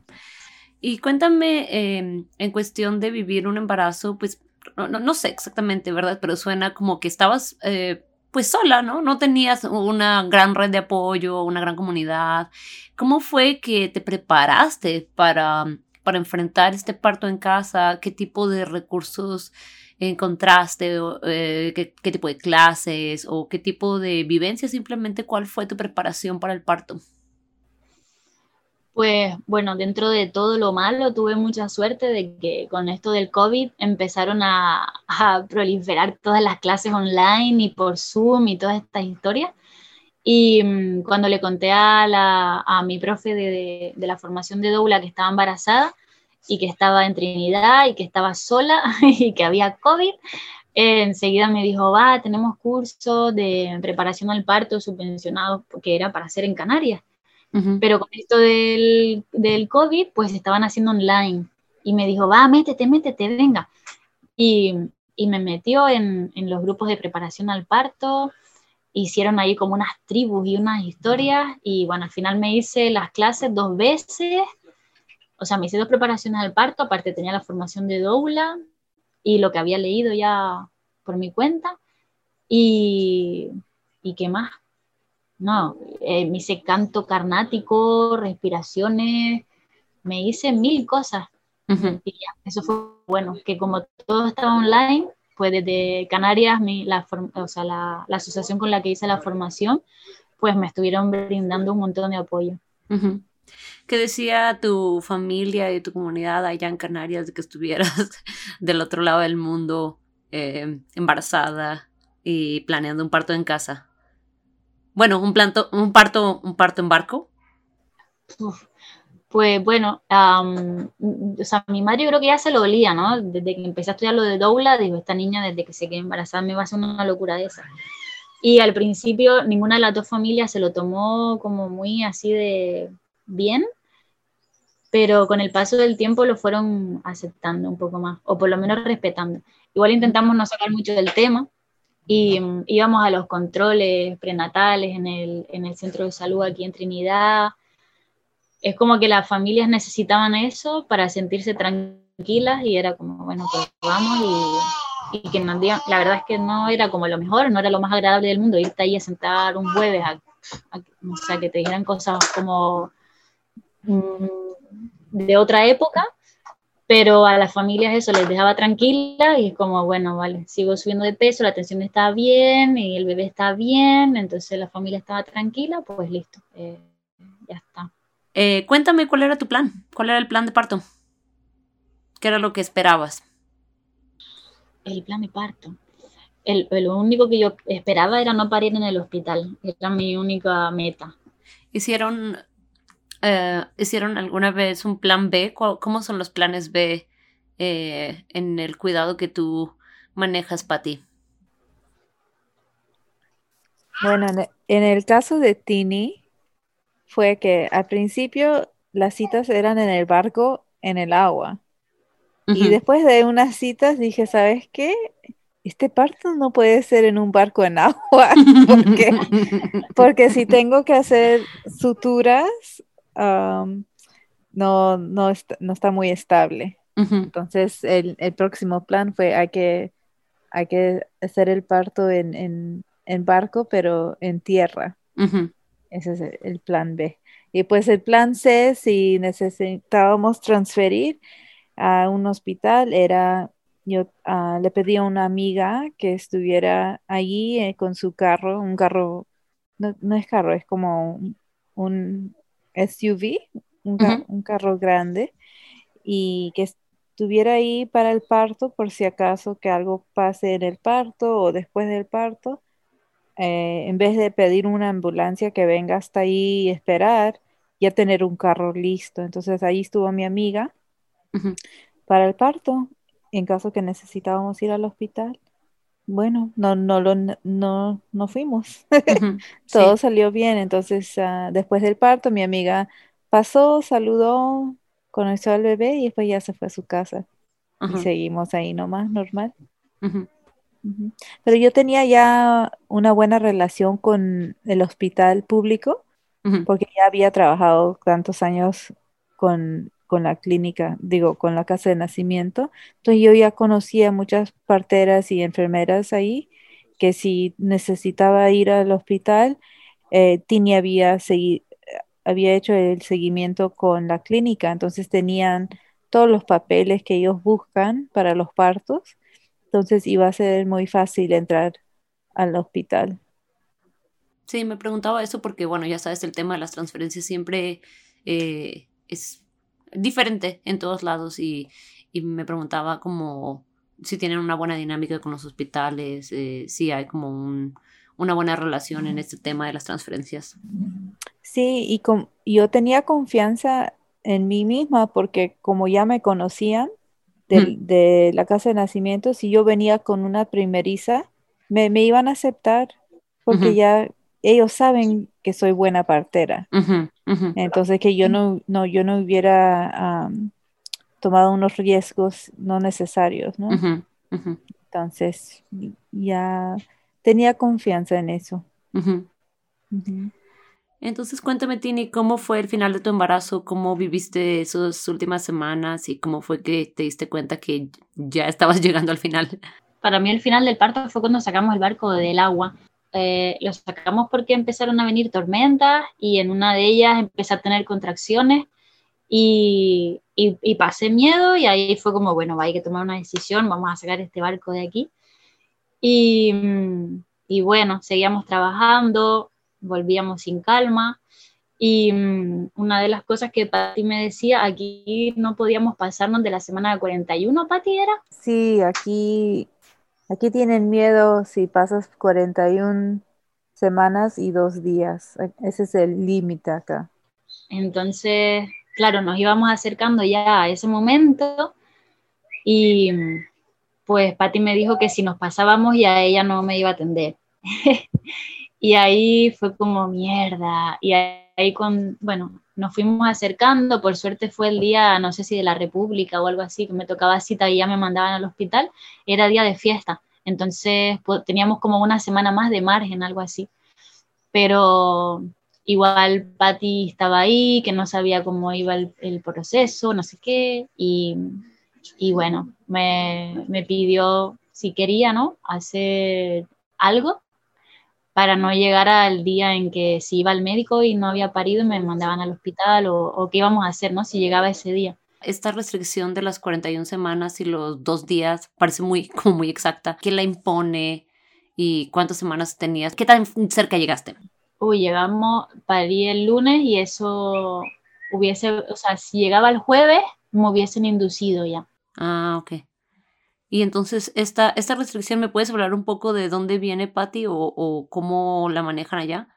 Y cuéntame, eh, en cuestión de vivir un embarazo, pues no, no, no, sé exactamente, ¿verdad? Pero suena como que estabas eh, pues sola, ¿no? No tenías una gran red de apoyo, una gran comunidad. ¿Cómo fue que te preparaste para, para enfrentar este parto en casa? ¿Qué tipo de recursos encontraste? Eh, ¿qué, ¿Qué tipo de clases? ¿O qué tipo de vivencia? Simplemente, ¿cuál fue tu preparación para el parto? Pues bueno, dentro de todo lo malo tuve mucha suerte de que con esto del COVID empezaron a, proliferar todas las clases online y por Zoom y todas estas historias. Y mmm, cuando le conté a, la, a mi profe de, de, la formación de doula que estaba embarazada y que estaba en Trinidad y que estaba sola *laughs* y que había COVID, enseguida me dijo, va, tenemos cursos de preparación al parto subvencionados que era para hacer en Canarias. Uh -huh. Pero con esto del, del, COVID, pues estaban haciendo online. Y me dijo, va, métete, métete, venga. Y, y me metió en, en, los grupos de preparación al parto. Hicieron ahí como unas tribus y unas historias. Y bueno, al final me hice las clases dos veces. O sea, me hice dos preparaciones al parto. Aparte tenía la formación de doula y lo que había leído ya por mi cuenta. Y, ¿y qué más? No, eh, me hice canto carnático, respiraciones, me hice mil cosas. Uh -huh. Y ya, eso fue bueno, que como todo estaba online, pues desde Canarias, la, o sea, la, asociación con la que hice la formación, pues me estuvieron brindando un montón de apoyo. ¿Qué decía tu familia y tu comunidad allá en Canarias de que estuvieras *laughs* del otro lado del mundo eh, embarazada y planeando un parto en casa? Bueno, un, planto, un, parto, un parto en barco. Pues bueno, o sea, mi madre yo creo que ya se lo olía, ¿no? Desde que empecé a estudiar lo de doula, digo, esta niña desde que se quedó embarazada me va a hacer una locura de esa. Y al principio ninguna de las dos familias se lo tomó como muy así de bien, pero con el paso del tiempo lo fueron aceptando un poco más, o por lo menos respetando. Igual intentamos no sacar mucho del tema y íbamos a los controles prenatales en el, en el centro de salud aquí en Trinidad. Es como que las familias necesitaban eso para sentirse tranquilas y era como, bueno, pues vamos y, que nos digan, la verdad es que no era como lo mejor, no era lo más agradable del mundo irte ahí a sentar un jueves a, o sea, que te dijeran cosas como mm, de otra época, pero a las familias eso les dejaba tranquila y es como, bueno, vale, sigo subiendo de peso, la atención está bien y el bebé está bien, entonces la familia estaba tranquila, pues listo, eh, ya está. Eh, cuéntame cuál era tu plan, cuál era el plan de parto, qué era lo que esperabas. El plan de parto. El, lo único que yo esperaba era no parir en el hospital, era mi única meta. ¿Hicieron, eh, ¿hicieron alguna vez un plan B? ¿Cómo son los planes B eh, en el cuidado que tú manejas para ti? Bueno, en el caso de Tini, fue que al principio las citas eran en el barco, en el agua. Y después de unas citas dije, ¿sabes qué? Este parto no puede ser en un barco en agua, *laughs* porque, porque si tengo que hacer suturas, no, no, está, muy estable. Entonces, el, próximo plan fue, hay que, hay que hacer el parto en, barco, pero en tierra. Ese es el plan B. Y pues el plan C, si necesitábamos transferir a un hospital, era, yo ah, le pedí a una amiga que estuviera allí eh, con su carro, un carro, no, es carro, es como un, SUV, un, carro grande, y que estuviera ahí para el parto por si acaso que algo pase en el parto o después del parto eh, en vez de pedir una ambulancia que venga hasta ahí y esperar, ya tener un carro listo. Entonces ahí estuvo mi amiga para el parto, en caso que necesitábamos ir al hospital. Bueno, no, no, lo, no, no fuimos. *laughs* Todo salió bien. Entonces, ah, después del parto, mi amiga pasó, saludó, conoció al bebé y después ya se fue a su casa. Y seguimos ahí nomás, normal. Pero yo tenía ya una buena relación con el hospital público, porque ya había trabajado tantos años con, la clínica, digo, con la casa de nacimiento. Entonces yo ya conocía muchas parteras y enfermeras ahí, que si necesitaba ir al hospital, eh, Tini había, había hecho el seguimiento con la clínica, entonces tenían todos los papeles que ellos buscan para los partos entonces iba a ser muy fácil entrar al hospital. Sí, me preguntaba eso porque, bueno, ya sabes, el tema de las transferencias siempre eh, es diferente en todos lados y, me preguntaba como si tienen una buena dinámica con los hospitales, eh, si hay como una buena relación en este tema de las transferencias. Sí, y yo tenía confianza en mí misma porque como ya me conocían, de, la casa de nacimiento, si yo venía con una primeriza, me, iban a aceptar porque ya ellos saben que soy buena partera. Entonces que yo no, no, yo no hubiera tomado unos riesgos no necesarios, ¿no? Entonces ya tenía confianza en eso. Entonces cuéntame, Tini, ¿cómo fue el final de tu embarazo? ¿Cómo viviste esas últimas semanas? ¿Y cómo fue que te diste cuenta que ya estabas *laughs* llegando al final? Para mí el final del parto fue cuando sacamos el barco del agua. Eh, lo sacamos porque empezaron a venir tormentas y en una de ellas empecé a tener contracciones y, y, pasé miedo y ahí fue como, bueno, hay que tomar una decisión, vamos a sacar este barco de aquí. Y, y bueno, seguíamos trabajando, volvíamos sin calma. Y mm, una de las cosas que Pati me decía, aquí no podíamos pasarnos de la semana de 41, Pati, ¿era? Sí, aquí, aquí tienen miedo si pasas 41 semanas y dos días. Ese es el límite acá. Entonces, claro, nos íbamos acercando ya a ese momento y pues Patti me dijo que si nos pasábamos ya ella no me iba a atender. *laughs* y ahí fue como mierda. Y ahí con, bueno, nos fuimos acercando, por suerte fue el día, no sé si de la República o algo así, que me tocaba cita y ya me mandaban al hospital, era día de fiesta. Entonces pues, teníamos como una semana más de margen, algo así. Pero Igual Patty estaba ahí, que no sabía cómo iba el, proceso, no sé qué, y, bueno, me, me, pidió si quería, ¿no? Hacer algo para no llegar al día en que si iba al médico y no había parido me mandaban al hospital o, o qué íbamos a hacer, ¿no? Si llegaba ese día. Esta restricción de las 41 semanas y los dos días parece muy, *laughs* como muy exacta. ¿Quién la impone y cuántas semanas tenías? ¿Qué tan cerca llegaste? uy, llegamos, parí el lunes y eso hubiese, o sea, si llegaba el jueves, me hubiesen inducido ya. Ah, ok. Y entonces, esta, esta restricción, ¿me puedes hablar un poco de dónde viene Patty o, cómo la manejan allá?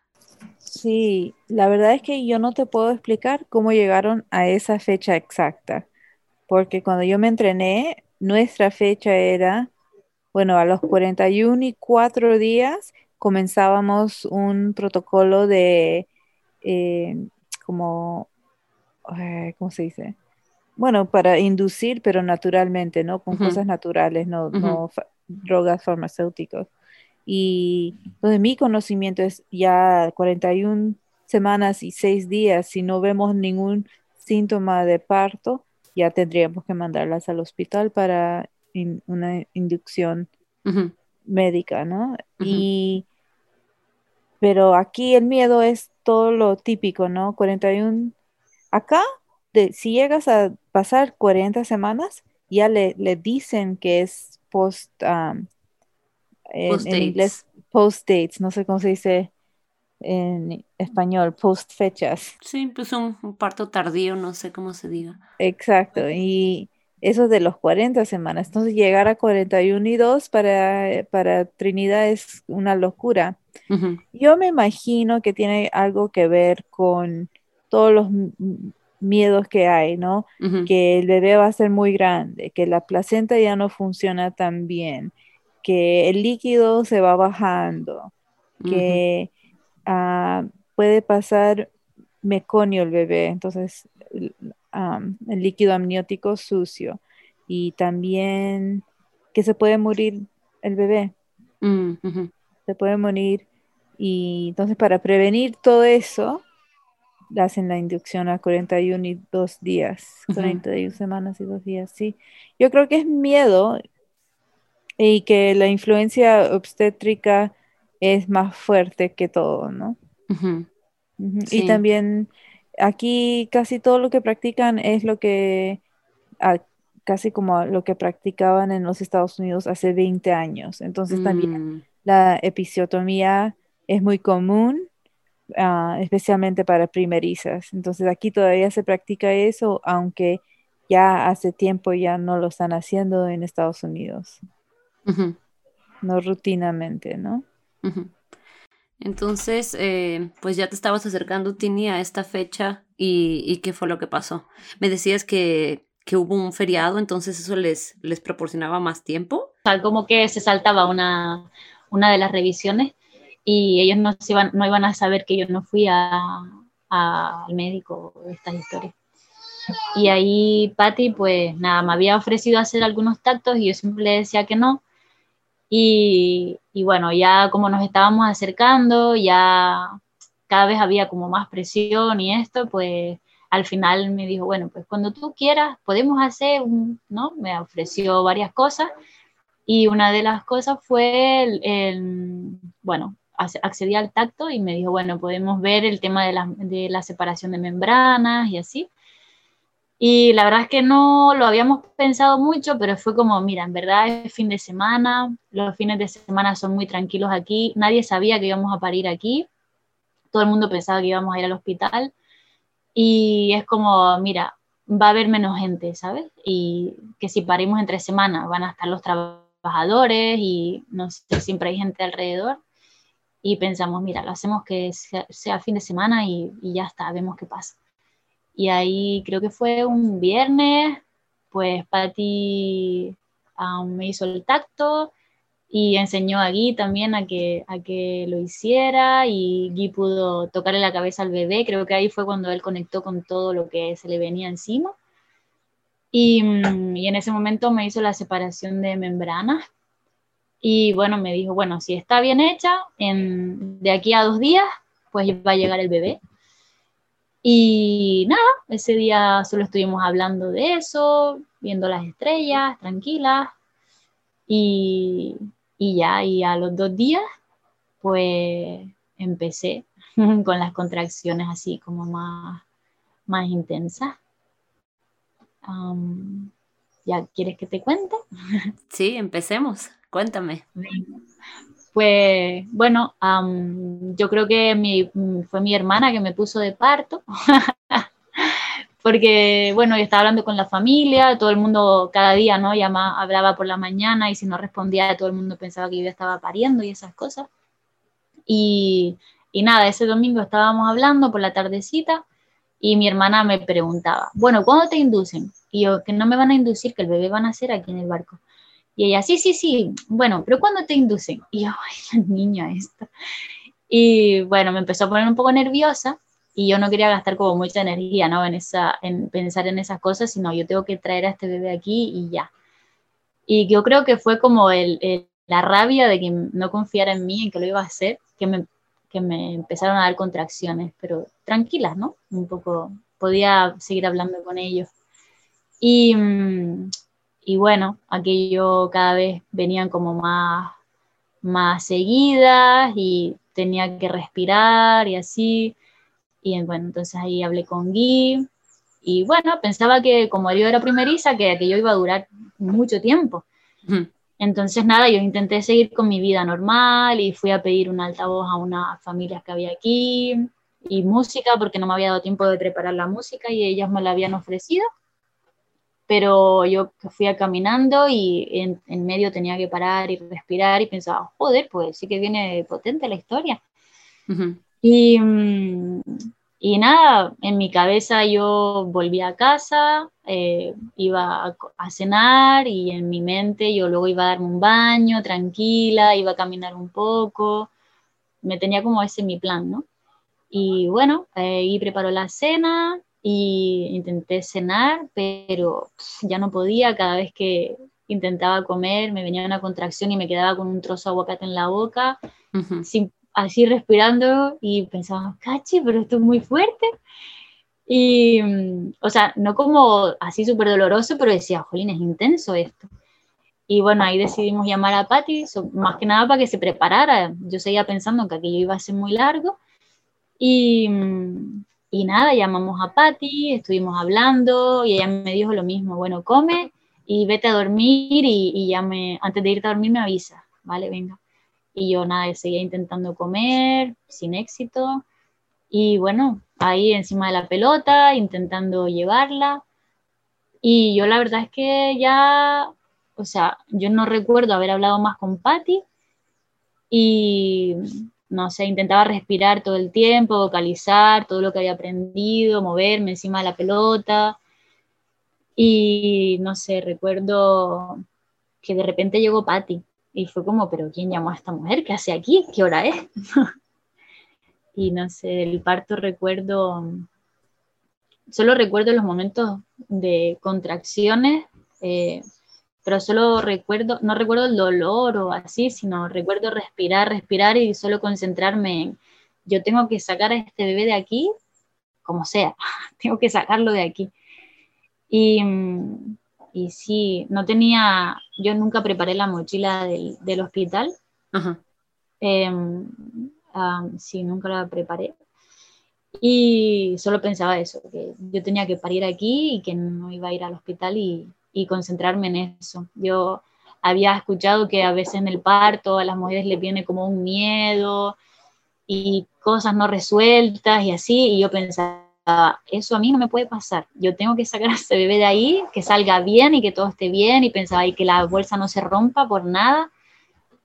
Sí, la verdad es que yo no te puedo explicar cómo llegaron a esa fecha exacta, porque cuando yo me entrené, nuestra fecha era, bueno, a los 41 y 4 días comenzábamos un protocolo de eh, como, ¿cómo se dice? Bueno, para inducir, pero naturalmente, ¿no? Con cosas naturales, no, drogas farmacéuticas. Y entonces mi conocimiento es ya 41 semanas y 6 días, si no vemos ningún síntoma de parto, ya tendríamos que mandarlas al hospital para una inducción médica, ¿no? Y, pero aquí el miedo es todo lo típico, ¿no? 41, acá, de, si llegas a pasar 40 semanas, ya le, le dicen que es post, en, inglés, post dates, no sé cómo se dice en español, post fechas. Sí, pues un, un parto tardío, no sé cómo se diga. Exacto, y eso de los 40 semanas. Entonces llegar a 41 y 2 para, para Trinidad es una locura. Yo me imagino que tiene algo que ver con todos los miedos que hay, ¿no? Que el bebé va a ser muy grande, que la placenta ya no funciona tan bien, que el líquido se va bajando, que ah, puede pasar meconio el bebé, entonces el líquido amniótico sucio y también que se puede morir el bebé. Mm, se puede morir y entonces para prevenir todo eso hacen la inducción a 41 y 2 días, 41 semanas y 2 días, sí. Yo creo que es miedo y que la influencia obstétrica es más fuerte que todo, ¿no? Y también aquí casi todo lo que practican es lo que, casi como lo que practicaban en los Estados Unidos hace 20 años. Entonces también mm. la episiotomía es muy común, ah, especialmente para primerizas. Entonces aquí todavía se practica eso, aunque ya hace tiempo ya no lo están haciendo en Estados Unidos. No rutinamente, ¿no? Entonces, eh, pues ya te estabas acercando, Tini, a esta fecha y, qué fue lo que pasó. Me decías que, que, hubo un feriado, entonces eso les, les proporcionaba más tiempo. como que se saltaba una, una de las revisiones y ellos no, se iban, no iban a saber que yo no fui al médico de estas historias. Y ahí Patty, pues nada, me había ofrecido hacer algunos tactos y yo siempre le decía que no. Y, y bueno, ya como nos estábamos acercando, ya cada vez había como más presión y esto, pues al final me dijo, bueno, pues cuando tú quieras podemos hacer, ¿no? Me ofreció varias cosas y una de las cosas fue, el, bueno, accedí al tacto y me dijo, bueno, podemos ver el tema de la, de la separación de membranas y así. Y la verdad es que no lo habíamos pensado mucho, pero fue como, mira, en verdad es fin de semana, los fines de semana son muy tranquilos aquí, nadie sabía que íbamos a parir aquí, todo el mundo pensaba que íbamos a ir al hospital y es como, mira, va a haber menos gente, ¿sabes? Y que si parimos entre semanas van a estar los trabajadores y no sé, siempre hay gente alrededor. Y pensamos, mira, lo hacemos que sea, fin de semana y, ya está, vemos qué pasa. Y ahí creo que fue un viernes, pues Patti me hizo el tacto y enseñó a Guy también a que, a que lo hiciera y Guy pudo tocarle la cabeza al bebé. Creo que ahí fue cuando él conectó con todo lo que se le venía encima. Y, mm, y en ese momento me hizo la separación de membranas. Y bueno, me dijo, bueno, si está bien hecha, en, de aquí a dos días, pues va a llegar el bebé. Y nada, ese día solo estuvimos hablando de eso, viendo las estrellas, tranquilas. Y, y ya, y a los dos días, pues empecé *laughs* con las contracciones así como más, más intensas. ¿Ya quieres que te cuente? *laughs* Sí, empecemos. Cuéntame. Pues bueno, yo creo que mi, fue mi hermana que me puso de parto, *laughs* porque bueno, yo estaba hablando con la familia, todo el mundo cada día, ¿no? Llama, hablaba por la mañana y si no respondía, todo el mundo pensaba que yo estaba pariendo y esas cosas. Y, y nada, ese domingo estábamos hablando por la tardecita y mi hermana me preguntaba, bueno, ¿cuándo te inducen? Y yo, que no me van a inducir, que el bebé va a nacer aquí en el barco. Y ella, sí, sí, sí, bueno, pero ¿cuándo te inducen? Y yo, ay, la niña esta. Y bueno, me empezó a poner un poco nerviosa y yo no quería gastar como mucha energía, ¿no? En, esa, en pensar en esas cosas, sino yo tengo que traer a este bebé aquí y ya. Y yo creo que fue como el, la rabia de que no confiara en mí, en que lo iba a hacer, que me, que me empezaron a dar contracciones, pero tranquilas, ¿no? Un poco, podía seguir hablando con ellos. Y, mm, y bueno, aquello cada vez venían como más, más seguidas y tenía que respirar y así. Y bueno, entonces ahí hablé con Guy y bueno, pensaba que como yo era primeriza, que aquello iba a durar mucho tiempo. Entonces nada, yo intenté seguir con mi vida normal y fui a pedir un altavoz a unas familias que había aquí y música porque no me había dado tiempo de preparar la música y ellas me la habían ofrecido pero yo fui caminando y en, medio tenía que parar y respirar y pensaba, joder, pues sí que viene potente la historia. y, mm, y, nada, en mi cabeza yo volví a casa, eh, iba a, a, cenar y en mi mente yo luego iba a darme un baño tranquila, iba a caminar un poco, me tenía como ese mi plan, ¿no? Y bueno, ahí preparó la cena, y intenté cenar, pero ya no podía, cada vez que intentaba comer me venía una contracción y me quedaba con un trozo de aguacate en la boca, así respirando y pensaba, cachi, pero esto es muy fuerte. Y, o sea, no como así súper doloroso, pero decía, jolín, es intenso esto. Y bueno, ahí decidimos llamar a Patty, más que nada para que se preparara. Yo seguía pensando que aquello iba a ser muy largo. Y, y nada, llamamos a Patty, estuvimos hablando y ella me dijo lo mismo, bueno, come y vete a dormir y, y ya antes de irte a dormir me avisa, ¿vale? Venga. Y yo nada, seguía intentando comer sin éxito y bueno, ahí encima de la pelota, intentando llevarla. Y yo la verdad es que ya, o sea, yo no recuerdo haber hablado más con Patty y no sé, intentaba respirar todo el tiempo, vocalizar todo lo que había aprendido, moverme encima de la pelota. Y no sé, recuerdo que de repente llegó Patty y fue como, pero ¿quién llamó a esta mujer? ¿Qué hace aquí? ¿Qué hora es? *laughs* y no sé, el parto recuerdo, solo recuerdo los momentos de contracciones. Eh, pero solo recuerdo, no recuerdo el dolor o así, sino recuerdo respirar, respirar y solo concentrarme en, yo tengo que sacar a este bebé de aquí, como sea, *laughs* tengo que sacarlo de aquí. Y, y sí, no tenía, yo nunca preparé la mochila del, del hospital. Ajá. Em, sí, nunca la preparé. Y solo pensaba eso, que yo tenía que parir aquí y que no iba a ir al hospital y, y concentrarme en eso. Yo había escuchado que a veces en el parto a las mujeres les viene como un miedo y cosas no resueltas y así, y yo pensaba, eso a mí no me puede pasar, yo tengo que sacar a ese bebé de ahí, que salga bien y que todo esté bien, y pensaba, y que la bolsa no se rompa por nada,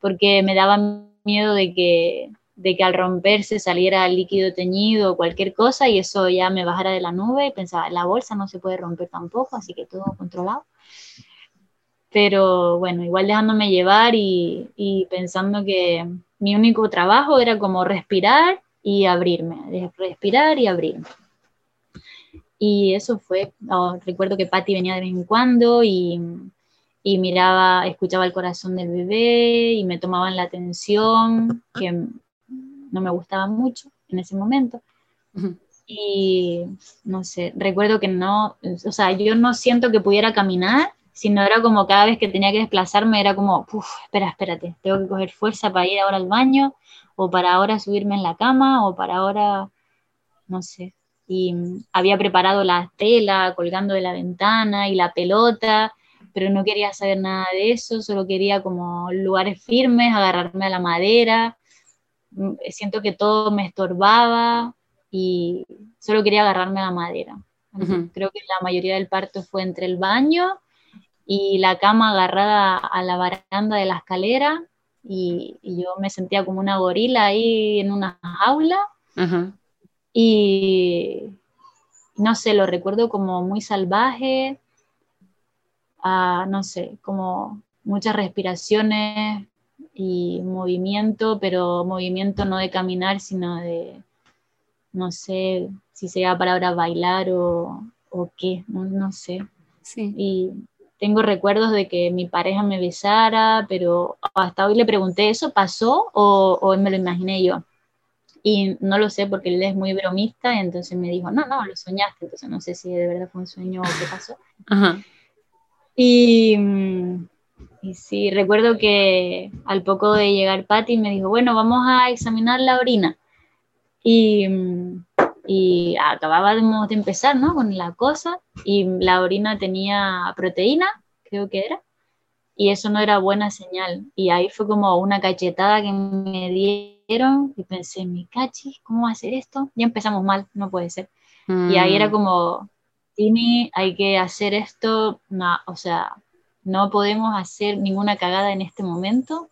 porque me daba miedo de que, de que al romperse saliera líquido teñido o cualquier cosa y eso ya me bajara de la nube y pensaba, la bolsa no se puede romper tampoco, así que todo controlado. Pero bueno, igual dejándome llevar y, y pensando que mi único trabajo era como respirar y abrirme, respirar y abrirme. Y eso fue, oh, recuerdo que Patty venía de vez en cuando y, y miraba, escuchaba el corazón del bebé y me tomaban la atención, que no me gustaba mucho en ese momento. Y no sé, recuerdo que no, o sea, yo no siento que pudiera caminar, sino era como cada vez que tenía que desplazarme, era como, uff, espera, espérate, tengo que coger fuerza para ir ahora al baño, o para ahora subirme en la cama, o para ahora, no sé. Y había preparado la tela colgando de la ventana y la pelota, pero no quería saber nada de eso, solo quería como lugares firmes, agarrarme a la madera. Mm, siento que todo me estorbaba y solo quería agarrarme a la madera. Creo que la mayoría del parto fue entre el baño y la cama agarrada a la baranda de la escalera y, yo me sentía como una gorila ahí en una jaula. Y no sé, lo recuerdo como muy salvaje, no sé, como muchas respiraciones y movimiento, pero movimiento no de caminar, sino de, no sé si sea palabra bailar o, o qué, no, sé. Sí. Y tengo recuerdos de que mi pareja me besara, pero hasta hoy le pregunté, ¿eso pasó o, o me lo imaginé yo? Y no lo sé porque él es muy bromista, y entonces me dijo, no, no, lo soñaste, entonces no sé si de verdad fue un sueño o qué pasó. Ajá. Y, y sí, recuerdo que al poco de llegar Patty me dijo, bueno, vamos a examinar la orina. Y, mm, y acabábamos de empezar, ¿no? Con la cosa y la orina tenía proteína, creo que era, y eso no era buena señal. Y ahí fue como una cachetada que me dieron y pensé, mi cachis, ¿cómo va a hacer esto? Ya empezamos mal, no puede ser. Y ahí era mm. como, Tini, hay que hacer esto, no, o sea, no podemos hacer ninguna cagada en este momento.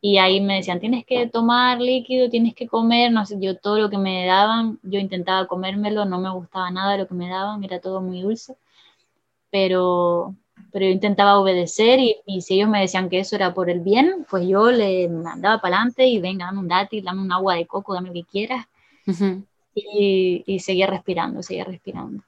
Y ahí me decían, tienes que tomar líquido, tienes que comer, no sé, yo todo lo que me daban, yo intentaba comérmelo, no me gustaba nada lo que me daban, era todo muy dulce, pero, pero yo intentaba obedecer y, y si ellos me decían que eso era por el bien, pues yo le mandaba para adelante y venga, dame un dátil, dame un agua de coco, dame lo que quieras. y, y seguía respirando, seguía respirando.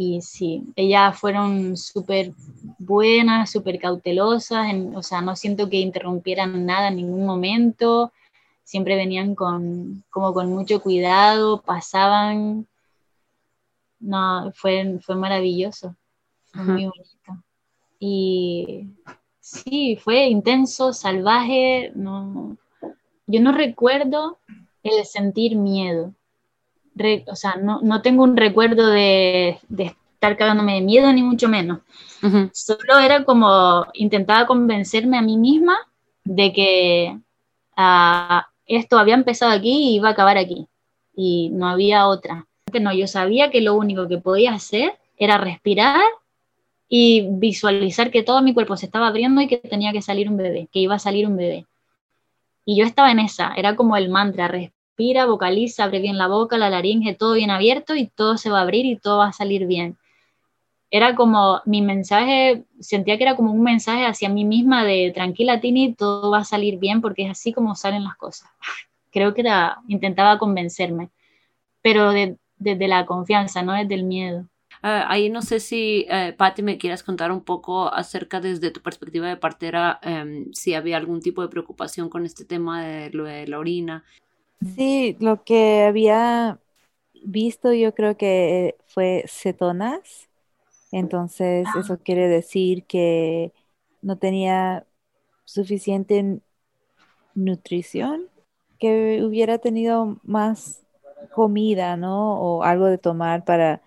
Y sí, ellas fueron súper buenas, súper cautelosas, o sea, no siento que interrumpieran nada en ningún momento, siempre venían con, como con mucho cuidado, pasaban, no, fue, fue maravilloso, fue muy bonito. Y sí, fue intenso, salvaje, no, yo no recuerdo el sentir miedo, o sea, no, no, tengo un recuerdo de, de, estar cagándome de miedo, ni mucho menos. Solo era como intentaba convencerme a mí misma de que uh, esto había empezado aquí y iba a acabar aquí. Y no había otra. No, yo sabía que lo único que podía hacer era respirar y visualizar que todo mi cuerpo se estaba abriendo y que tenía que salir un bebé, que iba a salir un bebé. Y yo estaba en esa, era como el mantra, respira, vocaliza, abre bien la boca, la laringe, todo bien abierto y todo se va a abrir y todo va a salir bien. Era como mi mensaje, sentía que era como un mensaje hacia mí misma de tranquila Tini, todo va a salir bien porque es así como salen las cosas. *laughs* Creo que era, intentaba convencerme, pero desde la confianza, no desde el miedo. Uh, ahí no sé si, uh, Patti, me quieras contar un poco acerca desde tu perspectiva de partera, um, si había algún tipo de preocupación con este tema de lo de la orina. Sí, lo que había visto yo creo que fue cetonas. Entonces, ah. eso quiere decir que no tenía suficiente nutrición, que hubiera tenido más comida, ¿no? O algo de tomar para,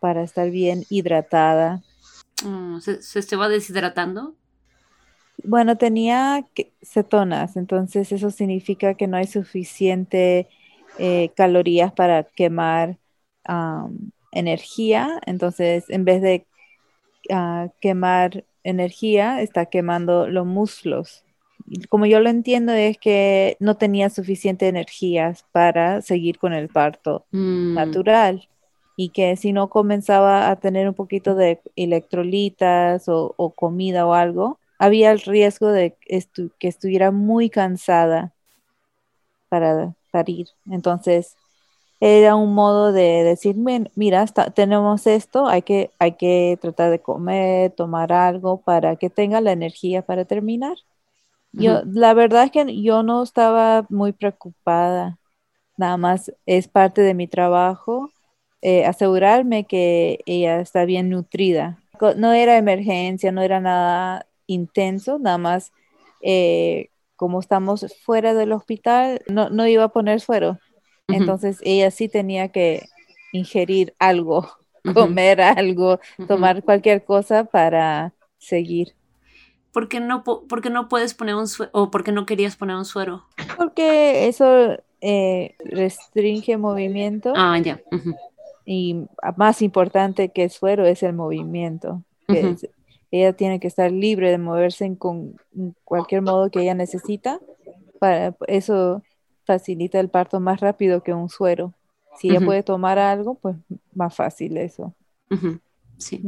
para estar bien hidratada. Mm, ¿Se, se estaba deshidratando? Bueno, tenía cetonas, entonces eso significa que no hay suficiente eh, calorías para quemar energía. Entonces, en vez de ah, quemar energía, está quemando los músculos. Como yo lo entiendo, es que no tenía suficiente energía para seguir con el parto Mm, natural y que si no comenzaba a tener un poquito de electrolitas o, o comida o algo, había el riesgo de estu- que estuviera muy cansada para parir. Entonces, era un modo de decir, "Mien- mira, está- tenemos esto, hay que, hay que tratar de comer, tomar algo para que tenga la energía para terminar. Yo, la verdad es que yo no estaba muy preocupada, nada más es parte de mi trabajo eh, asegurarme que ella está bien nutrida. No era emergencia, no era nada intenso, nada más eh, como estamos fuera del hospital, no, no iba a poner suero. Entonces ella sí tenía que ingerir algo, comer algo, tomar cualquier cosa para seguir. ¿Por qué no, po- por qué no puedes poner un suero o por qué no querías poner un suero? Porque eso eh, restringe movimiento Ah, ya. y más importante que el suero es el movimiento. que Ujú. es- ella tiene que estar libre de moverse en con cualquier modo que ella necesita. Para, eso facilita el parto más rápido que un suero. Si ella puede tomar algo, pues más fácil eso. Sí.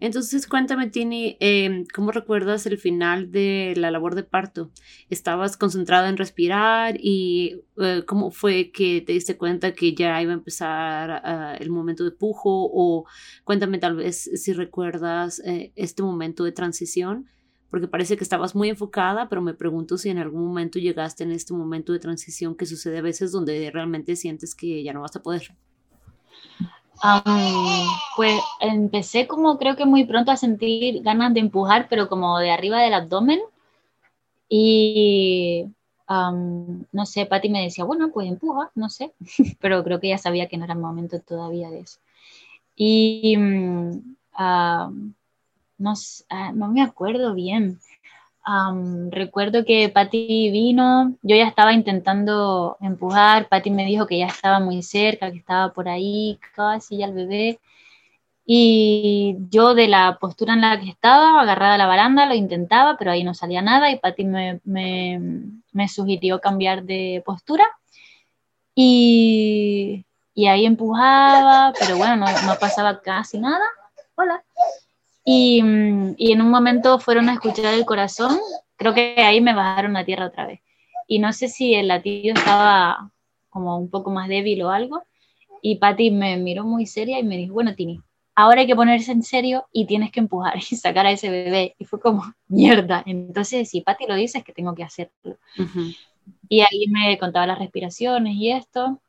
Entonces, cuéntame, Tini, em, ¿cómo recuerdas el final de la labor de parto? ¿Estabas concentrada en respirar y eh, cómo fue que te diste cuenta que ya iba a empezar ah, el momento de pujo? O cuéntame tal vez si recuerdas eh, este momento de transición, porque parece que estabas muy enfocada, pero me pregunto si en algún momento llegaste en este momento de transición que sucede a veces donde realmente sientes que ya no vas a poder. Am, pues empecé como creo que muy pronto a sentir ganas de empujar, pero como de arriba del abdomen. Y am, no sé, Patti me decía, bueno, pues empuja, no sé, *laughs* pero creo que ella sabía que no era el momento todavía de eso. Y am, no, ah, no me acuerdo bien. Recuerdo que Patti vino, yo ya estaba intentando empujar, Patti me dijo que ya estaba muy cerca, que estaba por ahí, casi ya el bebé. Y yo de la postura en la que estaba, agarrada a la baranda, lo intentaba, pero ahí no salía nada y Patti me, me, me sugirió cambiar de postura. Y, y ahí empujaba, pero bueno, no, no pasaba casi nada. Hola. Y, mm, y en un momento fueron a escuchar el corazón, creo que ahí me bajaron a tierra otra vez. Y no sé si el latido estaba como un poco más débil o algo. Y Patty me miró muy seria y me dijo, bueno, Tini, ahora hay que ponerse en serio y tienes que empujar y sacar a ese bebé. Y fue como, *laughs* mierda. Entonces, si Patty lo dice, es que tengo que hacerlo. Y ahí me contaba las respiraciones y esto.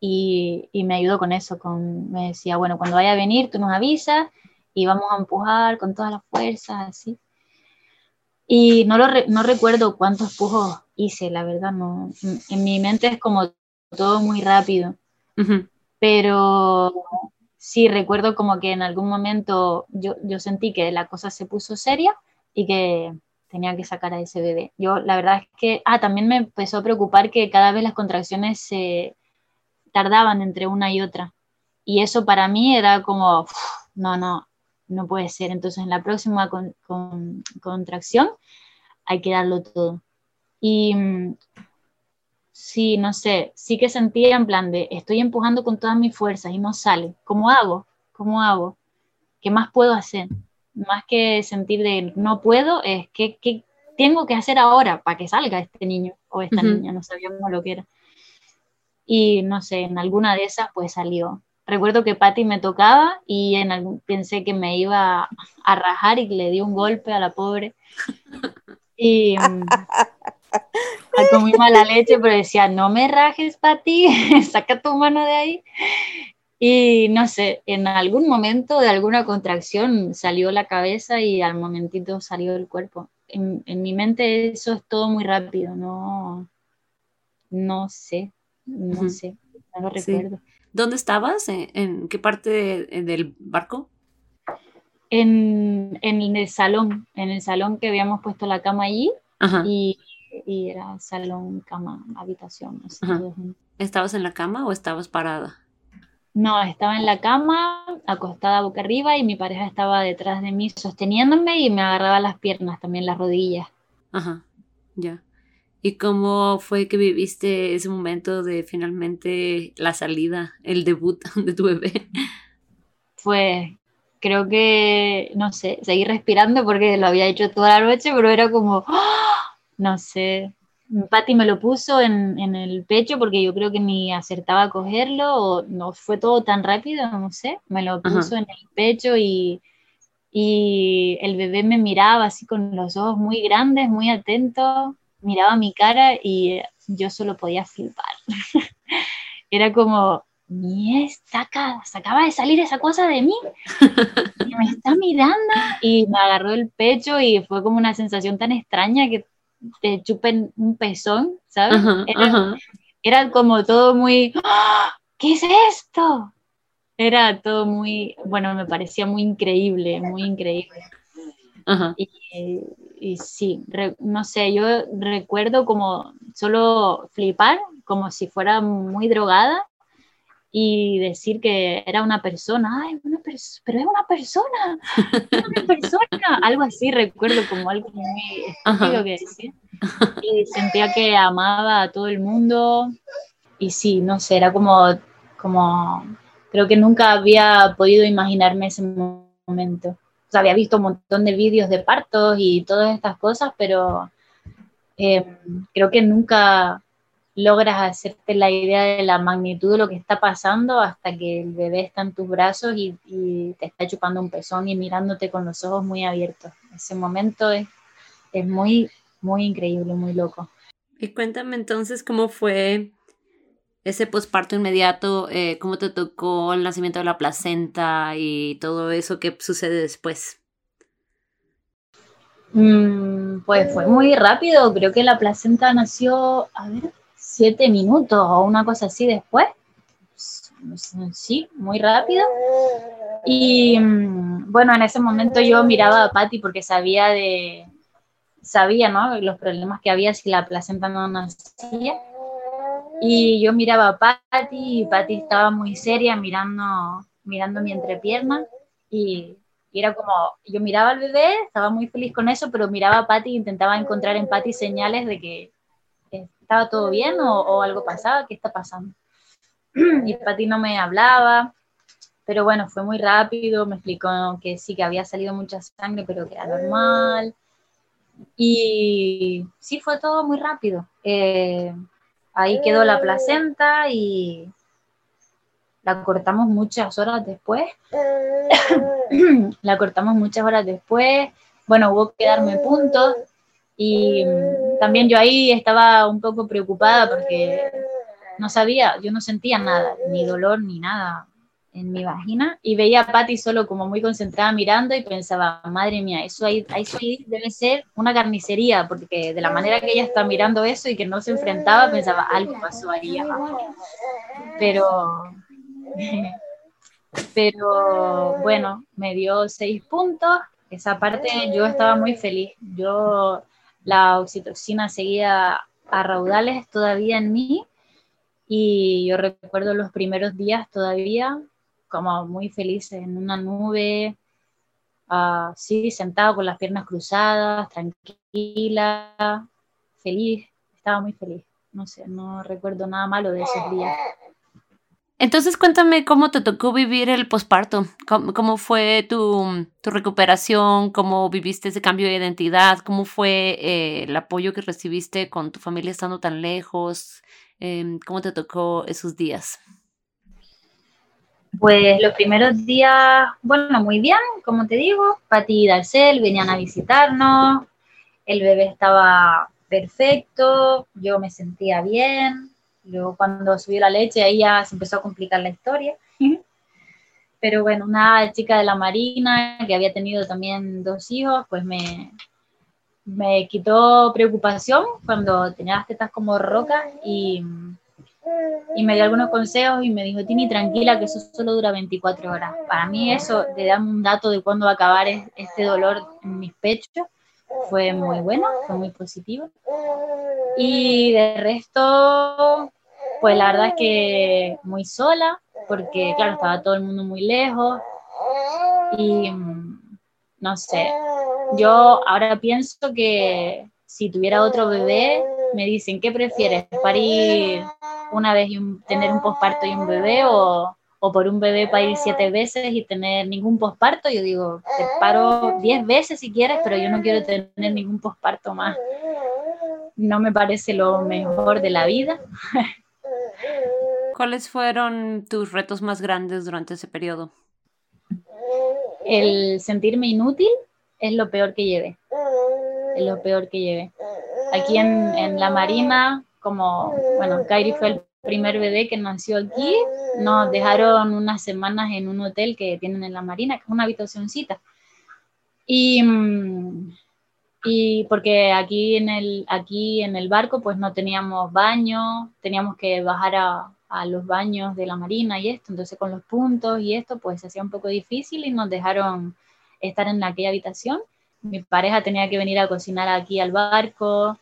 Y, y me ayudó con eso. Con, me decía, bueno, cuando vaya a venir, tú nos avisas y vamos a empujar con todas las fuerzas, así. Y no, lo re- no recuerdo cuántos pujos hice, la verdad, no. En mi mente es como todo muy rápido, ujú, pero sí recuerdo como que en algún momento yo, yo sentí que la cosa se puso seria y que tenía que sacar a ese bebé. Yo la verdad es que, ah, también me empezó a preocupar que cada vez las contracciones se tardaban entre una y otra. Y eso para mí era como, "Uf, no, no, no puede ser. Entonces en la próxima con- con- contracción hay que darlo todo. Y sí, no sé, sí que sentía en plan de, estoy empujando con todas mis fuerzas y no sale. ¿Cómo hago? ¿Cómo hago? ¿Qué más puedo hacer? Más que sentir de no puedo, es que, ¿qué tengo que hacer ahora para que salga este niño o esta Ujú. niña? No sabíamos lo que era. Y no sé, en alguna de esas pues salió. Recuerdo que Patty me tocaba y en algún, pensé que me iba a rajar y le di un golpe a la pobre. Y mm, con muy mala leche, pero decía, no me rajes, Patty, *laughs* saca tu mano de ahí. Y no sé, en algún momento de alguna contracción salió la cabeza y al momentito salió el cuerpo. En, en mi mente eso es todo muy rápido, no, no sé. no sé, no lo recuerdo. ¿Dónde estabas? ¿En, qué parte del barco? En, el salón, en el salón que habíamos puesto la cama allí y, era salón, cama, habitación. ¿Estabas en la cama o estabas parada? No, estaba en la cama, acostada boca arriba y mi pareja estaba detrás de mí sosteniéndome y me agarraba las piernas, también las rodillas. Ajá, ya. ¿Y cómo fue que viviste ese momento de finalmente la salida, el debut *laughs* de tu bebé? Pues creo que, no sé, seguí respirando porque lo había hecho toda la noche, pero era como, ¡ah! no sé. Patti me lo puso en, el pecho porque yo creo que ni acertaba a cogerlo o no fue todo tan rápido, no sé. Me lo puso en el pecho y, y el bebé me miraba así con los ojos muy grandes, muy atentos miraba mi cara y yo solo podía flipar. *laughs* Era como, ni esta se acaba de salir esa cosa de mí y me está mirando y me agarró el pecho y fue como una sensación tan extraña que te chupen un pezón, ¿sabes? era, como todo muy, ¡Ah! ¿qué es esto? Era todo muy, bueno, me parecía muy increíble, muy increíble. Y, sí, no sé, yo recuerdo como solo flipar, como si fuera muy drogada y decir que era una persona, ay, una pero es una persona, una *laughs* persona, algo así recuerdo como algo muy estúpido que decir. Y sentía que amaba a todo el mundo y sí, no sé, era como, como, creo que nunca había podido imaginarme ese momento había visto un montón de vídeos de partos y todas estas cosas, pero eh, creo que nunca logras hacerte la idea de la magnitud de lo que está pasando hasta que el bebé está en tus brazos y, te está chupando un pezón y mirándote con los ojos muy abiertos. Ese momento es, es muy, muy increíble, muy loco. Y cuéntame entonces cómo fue ese posparto inmediato, eh, cómo te tocó el nacimiento de la placenta y todo eso que sucede después. Mm, pues fue muy rápido, creo que la placenta nació, a ver, siete minutos o una cosa así después. Sí, muy rápido. Y mm, bueno, en ese momento yo miraba a Patty porque sabía de, sabía, ¿no? Los problemas que había si la placenta no nacía. Y yo miraba a Patty y Patty estaba muy seria mirando, mirando mi entrepierna y, era como, yo miraba al bebé, estaba muy feliz con eso, pero miraba a Patty e intentaba encontrar en Patty señales de que estaba todo bien o, algo pasaba, ¿qué está pasando? *clears throat* Y Patty no me hablaba, pero bueno, fue muy rápido, me explicó que sí, que había salido mucha sangre, pero que era normal. Y sí, fue todo muy rápido. Eh, Ahí quedó la placenta y la cortamos muchas horas después. *clears throat* la cortamos muchas horas después. Bueno, hubo que darme puntos. Y también yo ahí estaba un poco preocupada porque no sabía, yo no sentía nada, ni dolor ni nada en mi vagina y veía a Patty solo como muy concentrada mirando y pensaba, madre mía, eso ahí, ahí debe ser una carnicería, porque de la manera que ella está mirando eso y que no se enfrentaba, pensaba, algo pasó ahí abajo. Pero, *laughs* pero bueno, me dio seis puntos, esa parte yo estaba muy feliz, yo la oxitocina seguía a raudales todavía en mí y yo recuerdo los primeros días todavía como muy feliz en una nube, así sentado con las piernas cruzadas, tranquila, feliz, estaba muy feliz. No sé, no recuerdo nada malo de esos días. Entonces cuéntame cómo te tocó vivir el posparto, ¿Cómo, fue tu, recuperación, cómo viviste ese cambio de identidad, cómo fue eh, el apoyo que recibiste con tu familia estando tan lejos, em, cómo te tocó esos días. Pues los primeros días, bueno, muy bien, como te digo, Pati y Darcel venían a visitarnos, el bebé estaba perfecto, yo me sentía bien, luego cuando subió la leche ahí ya se empezó a complicar la historia. Pero bueno, una chica de la Marina que había tenido también dos hijos, pues me, me quitó preocupación cuando tenía las tetas como rocas y y me dio algunos consejos y me dijo, Tini, tranquila, que eso solo dura 24 horas. Para mí eso, de darme un dato de cuándo va a acabar este dolor en mis pechos, fue muy bueno, fue muy positivo. Y de resto, pues la verdad es que muy sola, porque claro, estaba todo el mundo muy lejos y mm, no sé, yo ahora pienso que si tuviera otro bebé, me dicen, ¿qué prefieres? ¿Parir una vez y tener un posparto y un bebé o, o, por un bebé parir siete veces y tener ningún posparto? Yo digo, te paro diez veces si quieres, pero yo no quiero tener ningún posparto más. No me parece lo mejor de la vida. ¿Cuáles fueron tus retos más grandes durante ese periodo? El sentirme inútil es lo peor que llevé. Es lo peor que llevé. Aquí en, en la Marina, como, bueno, Kairi fue el primer bebé que nació aquí, nos dejaron unas semanas en un hotel que tienen en la Marina, que es una habitacióncita. Y, mm, y porque aquí en, el, aquí en el barco pues no teníamos baño, teníamos que bajar a, a los baños de la Marina y esto, entonces con los puntos y esto pues se hacía un poco difícil y nos dejaron estar en aquella habitación. Mi pareja tenía que venir a cocinar aquí al barco,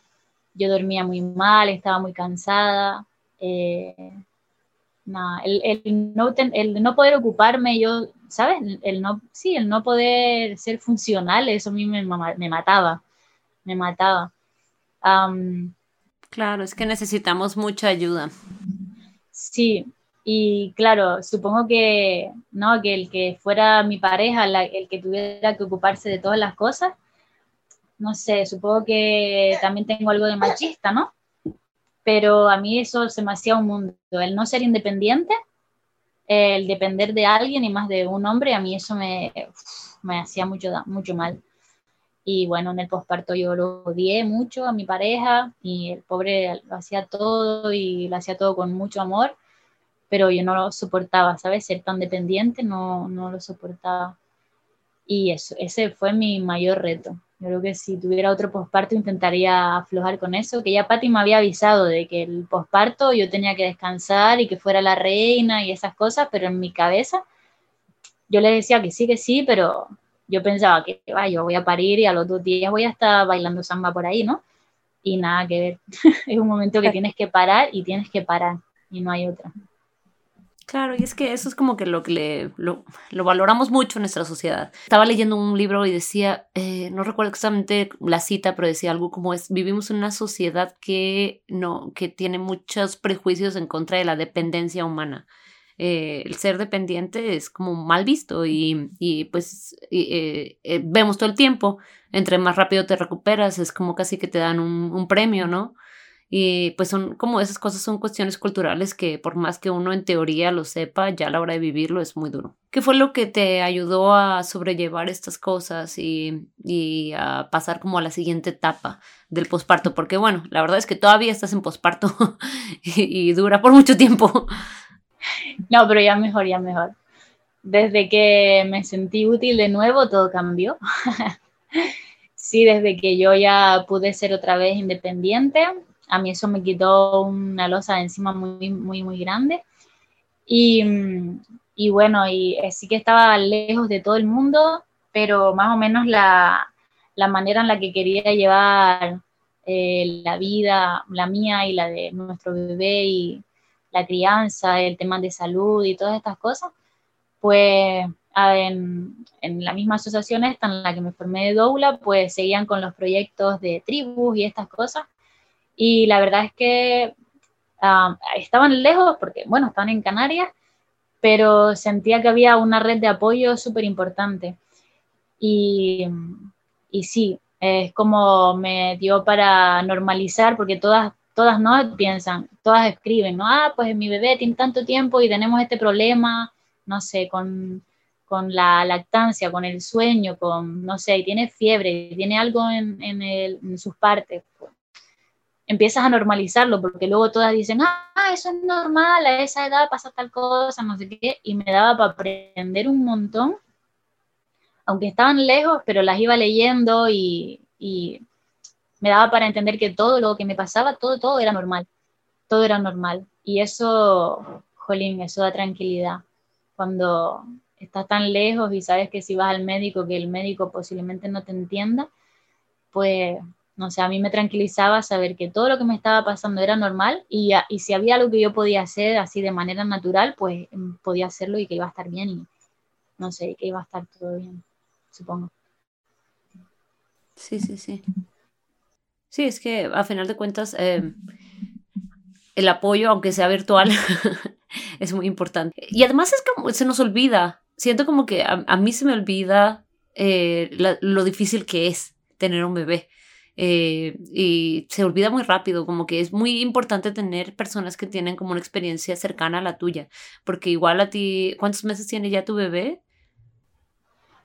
yo dormía muy mal, estaba muy cansada. Eh, el, el, no el, no, poder ocuparme, yo, ¿sabes? El, no, sí, el no poder ser funcional, eso a mí me, me mataba, me mataba. claro, es que necesitamos mucha ayuda. Sí, y claro, supongo que, ¿no? que el que fuera mi pareja, el que tuviera que ocuparse de todas las cosas, no sé, supongo que también tengo algo de machista, ¿no? Pero a mí eso se me hacía un mundo. El no ser independiente, el depender de alguien y más de un hombre, a mí eso me, me hacía mucho, mucho mal. Y bueno, en el posparto yo lo odié mucho a mi pareja y el pobre lo hacía todo y lo hacía todo con mucho amor, pero yo no lo soportaba, ¿sabes? Ser tan dependiente no, no lo soportaba. Y eso, ese fue mi mayor reto. Yo creo que si tuviera otro posparto intentaría aflojar con eso, que ya Patti me había avisado de que el posparto yo tenía que descansar y que fuera la reina y esas cosas, pero en mi cabeza yo le decía que sí, que sí, pero yo pensaba que va, yo voy a parir y a los dos días voy a estar bailando samba por ahí, ¿no? Y nada que ver. *laughs* es un momento que tienes que parar y tienes que parar y no hay otra. Claro, y es que eso es como que lo que le, lo, valoramos mucho en nuestra sociedad. Estaba leyendo un libro y decía, eh, no recuerdo exactamente la cita, pero decía algo como es, vivimos en una sociedad que, no, que tiene muchos prejuicios en contra de la dependencia humana. Eh, el ser dependiente es como mal visto y, y pues eh, vemos todo el tiempo, entre más rápido te recuperas, es como casi que te dan un premio, ¿no? Y pues son como esas cosas son cuestiones culturales que por más que uno en teoría lo sepa, ya a la hora de vivirlo es muy duro. ¿Qué fue lo que te ayudó a sobrellevar estas cosas y, y a pasar como a la siguiente etapa del posparto? Porque bueno, la verdad es que todavía estás en posparto *laughs* y, y dura por mucho tiempo. *laughs* No, pero ya mejor, ya mejor. Desde que me sentí útil de nuevo, todo cambió. *laughs* sí, desde que yo ya pude ser otra vez independiente, a mí eso me quitó una losa de encima muy, muy, muy grande. Y, y bueno, y eh, sí que estaba lejos de todo el mundo, pero más o menos la, la manera en la que quería llevar eh, la vida, la mía y la de nuestro bebé y la crianza, el tema de salud y todas estas cosas, pues en, en, la misma asociación esta en la que me formé de doula, pues seguían con los proyectos de tribus y estas cosas. Y la verdad es que estaban lejos porque, bueno, estaban en Canarias, pero sentía que había una red de apoyo súper importante. Y, y sí, es como me dio para normalizar, porque todas, todas no piensan, todas escriben, ¿no? Ah, pues mi bebé tiene tanto tiempo y tenemos este problema, no sé, con, con la lactancia, con el sueño, con, no sé, y tiene fiebre, tiene algo en, en sus partes empiezas a normalizarlo, porque luego todas dicen, ah, eso es normal, a esa edad pasa tal cosa, no sé qué, y me daba para aprender un montón, aunque estaban lejos, pero las iba leyendo y, me daba para entender que todo lo que me pasaba, todo, todo era normal, todo era normal. Y eso, jolín, eso da tranquilidad. Cuando estás tan lejos y sabes que si vas al médico, que el médico posiblemente no te entienda, pues, no sé, a mí me tranquilizaba saber que todo lo que me estaba pasando era normal y, y si había algo que yo podía hacer así de manera natural, pues mm, podía hacerlo y que iba a estar bien y no sé, que iba a estar todo bien, supongo. Sí, sí, sí. Sí, es que a final de cuentas em, el apoyo, aunque sea virtual, *laughs* es muy importante. Y además es como se nos olvida. Siento como que a, mí se me olvida eh, lo difícil que es tener un bebé. Eh, y se olvida muy rápido, como que es muy importante tener personas que tienen como una experiencia cercana a la tuya, porque igual a ti, ¿cuántos meses tiene ya tu bebé?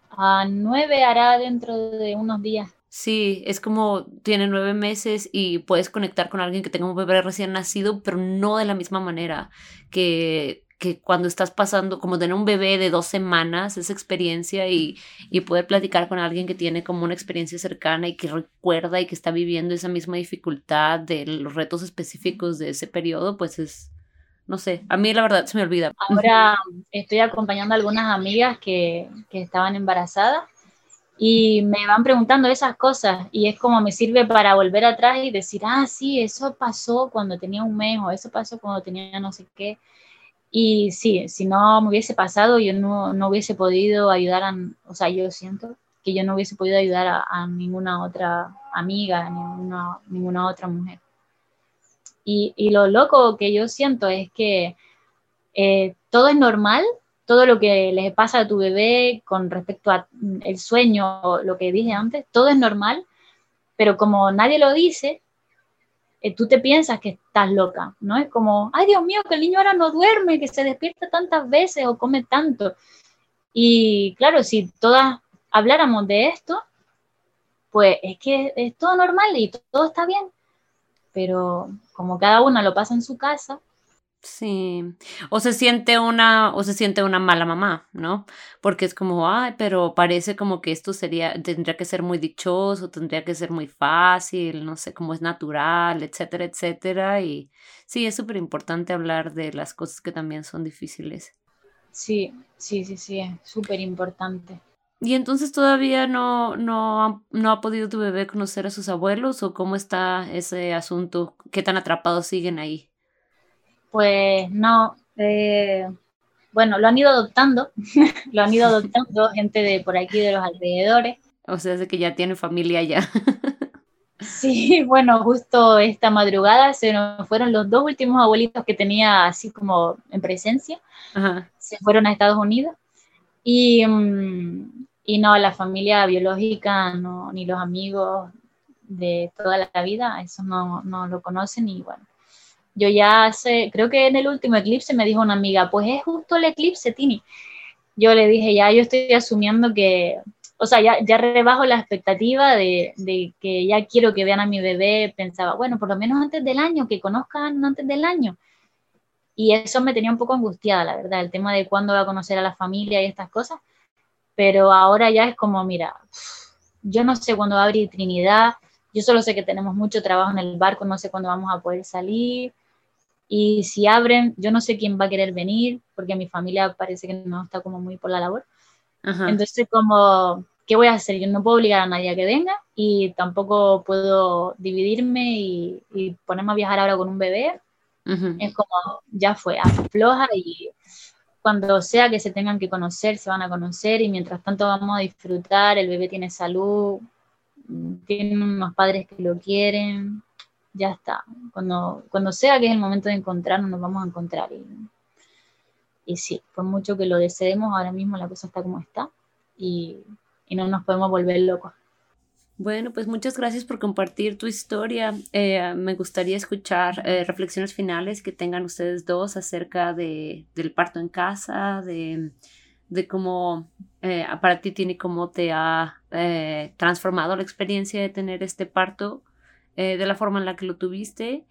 A nueve hará dentro de unos días. Sí, es como tiene nueve meses y puedes conectar con alguien que tenga un bebé recién nacido, pero no de la misma manera que, que cuando estás pasando, como tener un bebé de dos semanas, esa experiencia y, y poder platicar con alguien que tiene como una experiencia cercana y que recuerda y que está viviendo esa misma dificultad de los retos específicos de ese periodo, pues es, no sé, a mí la verdad se me olvida. Ahora estoy acompañando a algunas amigas que, que estaban embarazadas y me van preguntando esas cosas y es como me sirve para volver atrás y decir, ah, sí, eso pasó cuando tenía un mes o eso pasó cuando tenía no sé qué. Y sí, si no me hubiese pasado, yo no, no hubiese podido ayudar a, o sea, yo siento que yo no hubiese podido ayudar a, ninguna otra amiga, ninguna, ninguna otra mujer. Y, y, lo loco que yo siento es que eh, todo es normal todo lo que les pasa a tu bebé con respecto al mm, sueño, lo que dije antes, todo es normal, pero como nadie lo dice, eh, tú te piensas que estás loca, ¿no? Es como, ay Dios mío, que el niño ahora no duerme, que se despierta tantas veces o come tanto. Y claro, si todas habláramos de esto, pues es que es todo normal y todo está bien, pero como cada una lo pasa en su casa, Sí, o se siente una, o se siente una mala mamá, ¿no? Porque es como, ay, pero parece como que esto sería, tendría que ser muy dichoso, tendría que ser muy fácil, no sé, cómo es natural, etcétera, etcétera. Y sí, es súper importante hablar de las cosas que también son difíciles. Sí, sí, sí, sí, es súper importante. ¿Y entonces todavía no, no, no ha podido tu bebé conocer a sus abuelos o cómo está ese asunto? ¿Qué tan atrapados siguen ahí? Pues no, eh, bueno, lo han ido adoptando, *laughs* lo han ido adoptando gente de por aquí, de los alrededores. O sea, es que ya tiene familia ya. *laughs* sí, *laughs* bueno, justo esta madrugada se nos fueron los dos últimos abuelitos que tenía así como en presencia. Se fueron a Estados Unidos. Y, mm, y no, la familia biológica, no, ni los amigos de toda la vida, eso no, no lo conocen y bueno, yo ya hace, creo que en el último eclipse me dijo una amiga, pues es justo el eclipse, Tini. Yo le dije, ya yo estoy asumiendo que, o sea, ya, ya rebajo la expectativa de, de, que ya quiero que vean a mi bebé. Pensaba, bueno, por lo menos antes del año, que conozcan antes del año. Y eso me tenía un poco angustiada, la verdad, el tema de cuándo va a conocer a la familia y estas cosas. Pero ahora ya es como, mira, yo no sé cuándo va a abrir Trinidad, yo solo sé que tenemos mucho trabajo en el barco, no sé cuándo vamos a poder salir y si abren, yo no sé quién va a querer venir, porque mi familia parece que no está como muy por la labor. Entonces, como, ¿qué voy a hacer? Yo no puedo obligar a nadie a que venga y tampoco puedo dividirme y, y ponerme a viajar ahora con un bebé. Es como, ya fue, afloja y cuando sea que se tengan que conocer, se van a conocer y mientras tanto vamos a disfrutar, el bebé tiene salud, tiene unos padres que lo quieren, ya está. Cuando, cuando sea que es el momento de encontrarnos, nos vamos a encontrar. Y, y sí, por mucho que lo deseemos, ahora mismo la cosa está como está y, y no nos podemos volver locos. Bueno, pues muchas gracias por compartir tu historia. Eh, me gustaría escuchar eh, reflexiones finales que tengan ustedes dos acerca de, del parto en casa, de, de cómo eh, para ti tiene cómo te ha transformado la experiencia de tener este parto eh, de la forma en la que lo tuviste.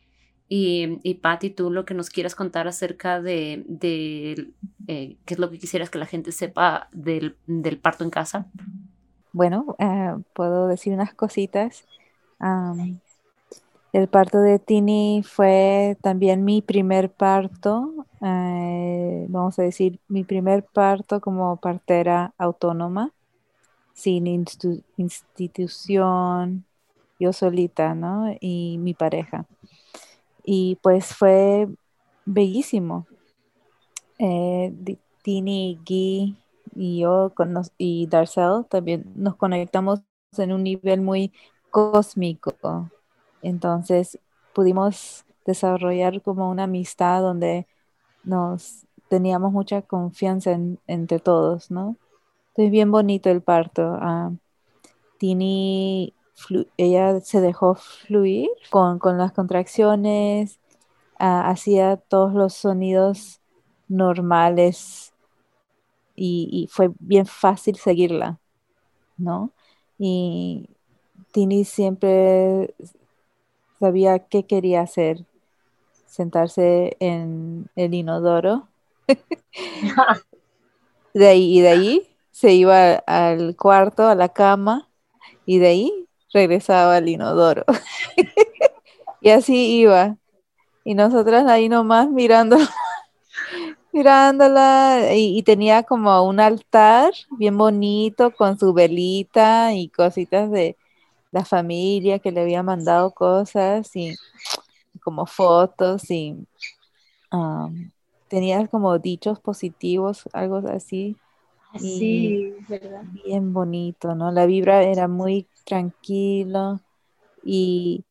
Y, y Patti, tú lo que nos quieras contar acerca de, de eh, qué es lo que quisieras que la gente sepa del, del parto en casa. Bueno, eh, puedo decir unas cositas. El parto de Tini fue también mi primer parto, vamos a decir, mi primer parto como partera autónoma, sin institución, yo solita, ¿no? Y mi pareja. Y pues fue bellísimo. Eh, Tini, Guy y yo y Darcel también nos conectamos en un nivel muy cósmico entonces pudimos desarrollar como una amistad donde nos teníamos mucha confianza entre todos, ¿no? Entonces bien bonito el parto. Ah, Tini, ella se dejó fluir con, las contracciones, hacía todos los sonidos normales y, y, fue bien fácil seguirla, ¿no? Y Tini siempre sabía qué quería hacer, sentarse en el inodoro. *laughs* de ahí, y de ahí se iba al cuarto, a la cama, y de ahí regresaba al inodoro. *laughs* y así iba. Y nosotras ahí nomás mirando, *laughs* mirándola, y, y, tenía como un altar bien bonito con su velita y cositas de, la familia que le había mandado cosas y como fotos y um, tenía como dichos positivos, algo así. Sí, ¿verdad? Bien bonito, ¿no? La vibra era muy tranquilo y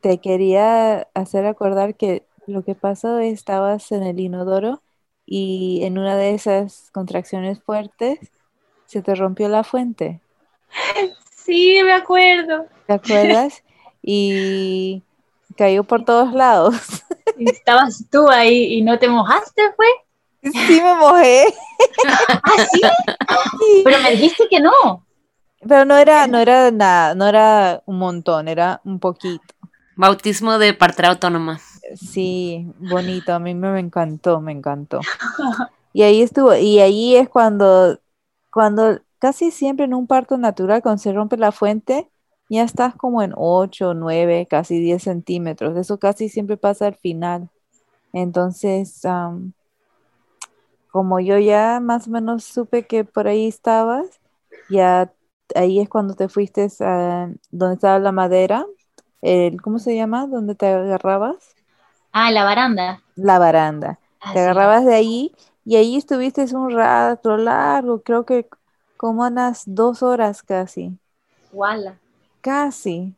te quería hacer acordar que lo que pasó estabas en el inodoro y en una de esas contracciones fuertes se te rompió la fuente. Sí, me acuerdo. ¿Te acuerdas? Y cayó por todos lados. *laughs* estabas tú ahí y no te mojaste, fue. Sí, me mojé. ¿Ah, *laughs* sí? Pero me dijiste que no. Pero no era, no era nada, no era un montón, era un poquito. Bautismo de partera autónoma. Sí, bonito, a mí me encantó, me encantó. Y ahí estuvo, y ahí es cuando, cuando Casi siempre en un parto natural, cuando se rompe la fuente, ya estás como en 8, 9, casi 10 centímetros. Eso casi siempre pasa al final. Entonces, como yo ya más o menos supe que por ahí estabas, ya ahí es cuando te fuiste a donde estaba la madera, el, ¿cómo se llama? ¿Dónde te agarrabas? Ah, la baranda. La baranda. te agarrabas de ahí y ahí estuviste un rato largo, creo que como unas dos horas casi. Wala. Casi.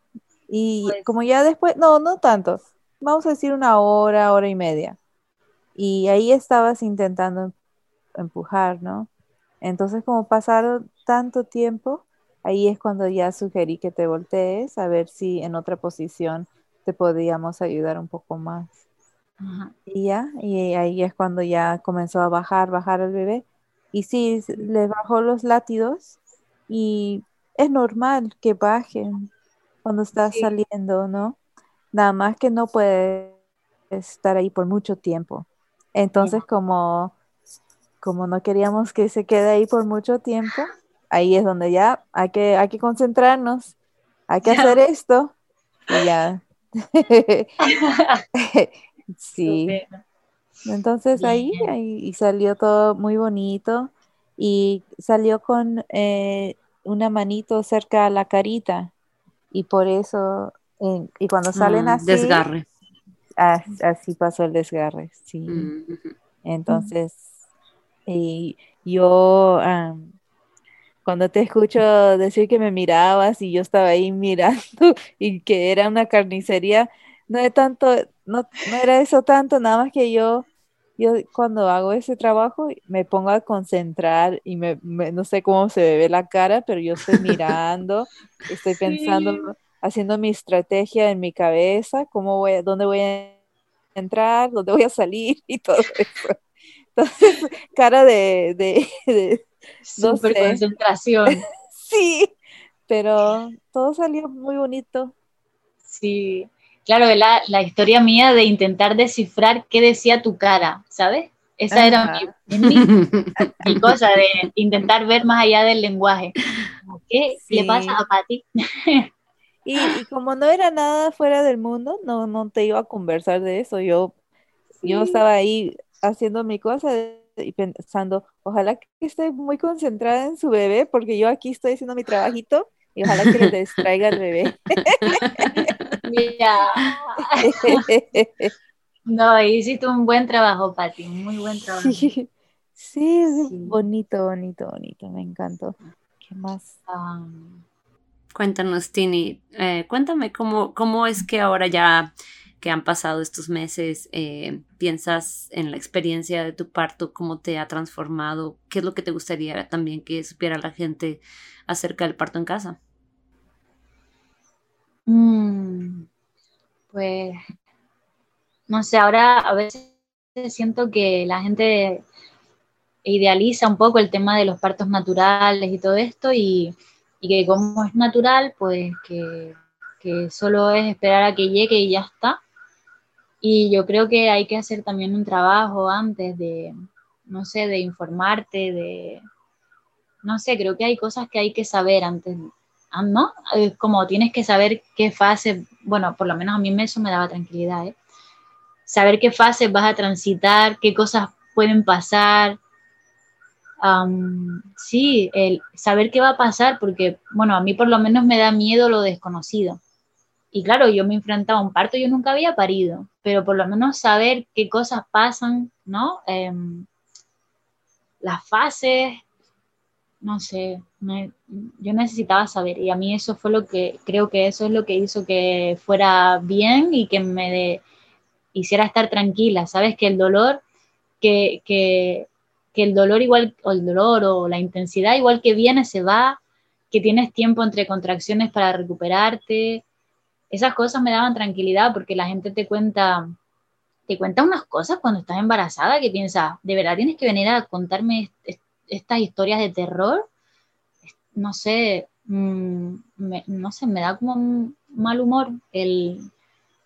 Y pues como ya después, no, no tanto, vamos a decir una hora, hora y media. Y ahí estabas intentando empujar, ¿no? Entonces, como pasaron tanto tiempo, ahí es cuando ya sugerí que te voltees a ver si en otra posición te podíamos ayudar un poco más. Y ya, y ahí es cuando ya comenzó a bajar, bajar el bebé. Y sí, le bajó los látidos y es normal que bajen cuando estás saliendo, ¿no? Nada más que no puede estar ahí por mucho tiempo. Entonces, como, como no queríamos que se quede ahí por mucho tiempo, ahí es donde ya hay que, hay que concentrarnos, hay que hacer esto y ya. *laughs* *laughs* sí. Entonces ahí, ahí salió todo muy bonito y salió con eh, una manito cerca a la carita y por eso, y cuando salen mm, así... Desgarre. así pasó el desgarre, sí. Mm, Entonces, y yo cuando te escucho decir que me mirabas y yo estaba ahí mirando *laughs* y que era una carnicería, no de tanto, no, no era eso tanto, nada más que yo yo cuando hago ese trabajo me pongo a concentrar y me, no sé cómo se ve la cara, pero yo estoy mirando, *laughs* estoy pensando, haciendo mi estrategia en mi cabeza, cómo voy, dónde voy a entrar, dónde voy a salir y todo eso. Entonces, *laughs* cara de... de, Super concentración. *laughs* sí, pero todo salió muy bonito. Sí, claro, la, la historia mía de intentar descifrar qué decía tu cara, ¿sabes? Esa era mi, *laughs* cosa, de intentar ver más allá del lenguaje. ¿Qué le pasa a Patti? Y, como no era nada fuera del mundo, no, no te iba a conversar de eso. Yo, yo estaba ahí haciendo mi cosa y pensando, ojalá que esté muy concentrada en su bebé, porque yo aquí estoy haciendo mi trabajito y ojalá que le *laughs* distraiga el bebé. *laughs* no, hiciste un buen trabajo, Pati, muy buen trabajo. Sí, sí, bonito, bonito, bonito, me encantó. ¿Qué más? Cuéntanos, Tini, eh, cuéntame cómo, cómo es que ahora ya que han pasado estos meses, eh, piensas en la experiencia de tu parto, cómo te ha transformado, qué es lo que te gustaría también que supiera la gente acerca del parto en casa. Mm, pues, no sé, ahora a veces siento que la gente idealiza un poco el tema de los partos naturales y todo esto y y que como es natural, pues que, solo es esperar a que llegue y ya está. Y yo creo que hay que hacer también un trabajo antes de, no sé, de informarte, de, no sé, creo que hay cosas que hay que saber antes, ah, ¿no? Como tienes que saber qué fase, bueno, por lo menos a mí eso me daba tranquilidad, ¿eh? Saber qué fases vas a transitar, qué cosas pueden pasar, sí, el saber qué va a pasar, porque, bueno, a mí por lo menos me da miedo lo desconocido. Y claro, yo me enfrentaba a un parto, yo nunca había parido, pero por lo menos saber qué cosas pasan, ¿no? Em, las fases, no sé, yo necesitaba saber y a mí eso fue lo que, creo que eso es lo que hizo que fuera bien y que me hiciera estar tranquila, ¿sabes? Que el dolor que, que, que el dolor igual, o el dolor o la intensidad igual que viene se va, que tienes tiempo entre contracciones para recuperarte. Esas cosas me daban tranquilidad porque la gente te cuenta, te cuenta unas cosas cuando estás embarazada que piensas, ¿de verdad tienes que venir a contarme estas historias de terror? No sé, mm, no sé, me da como un mal humor el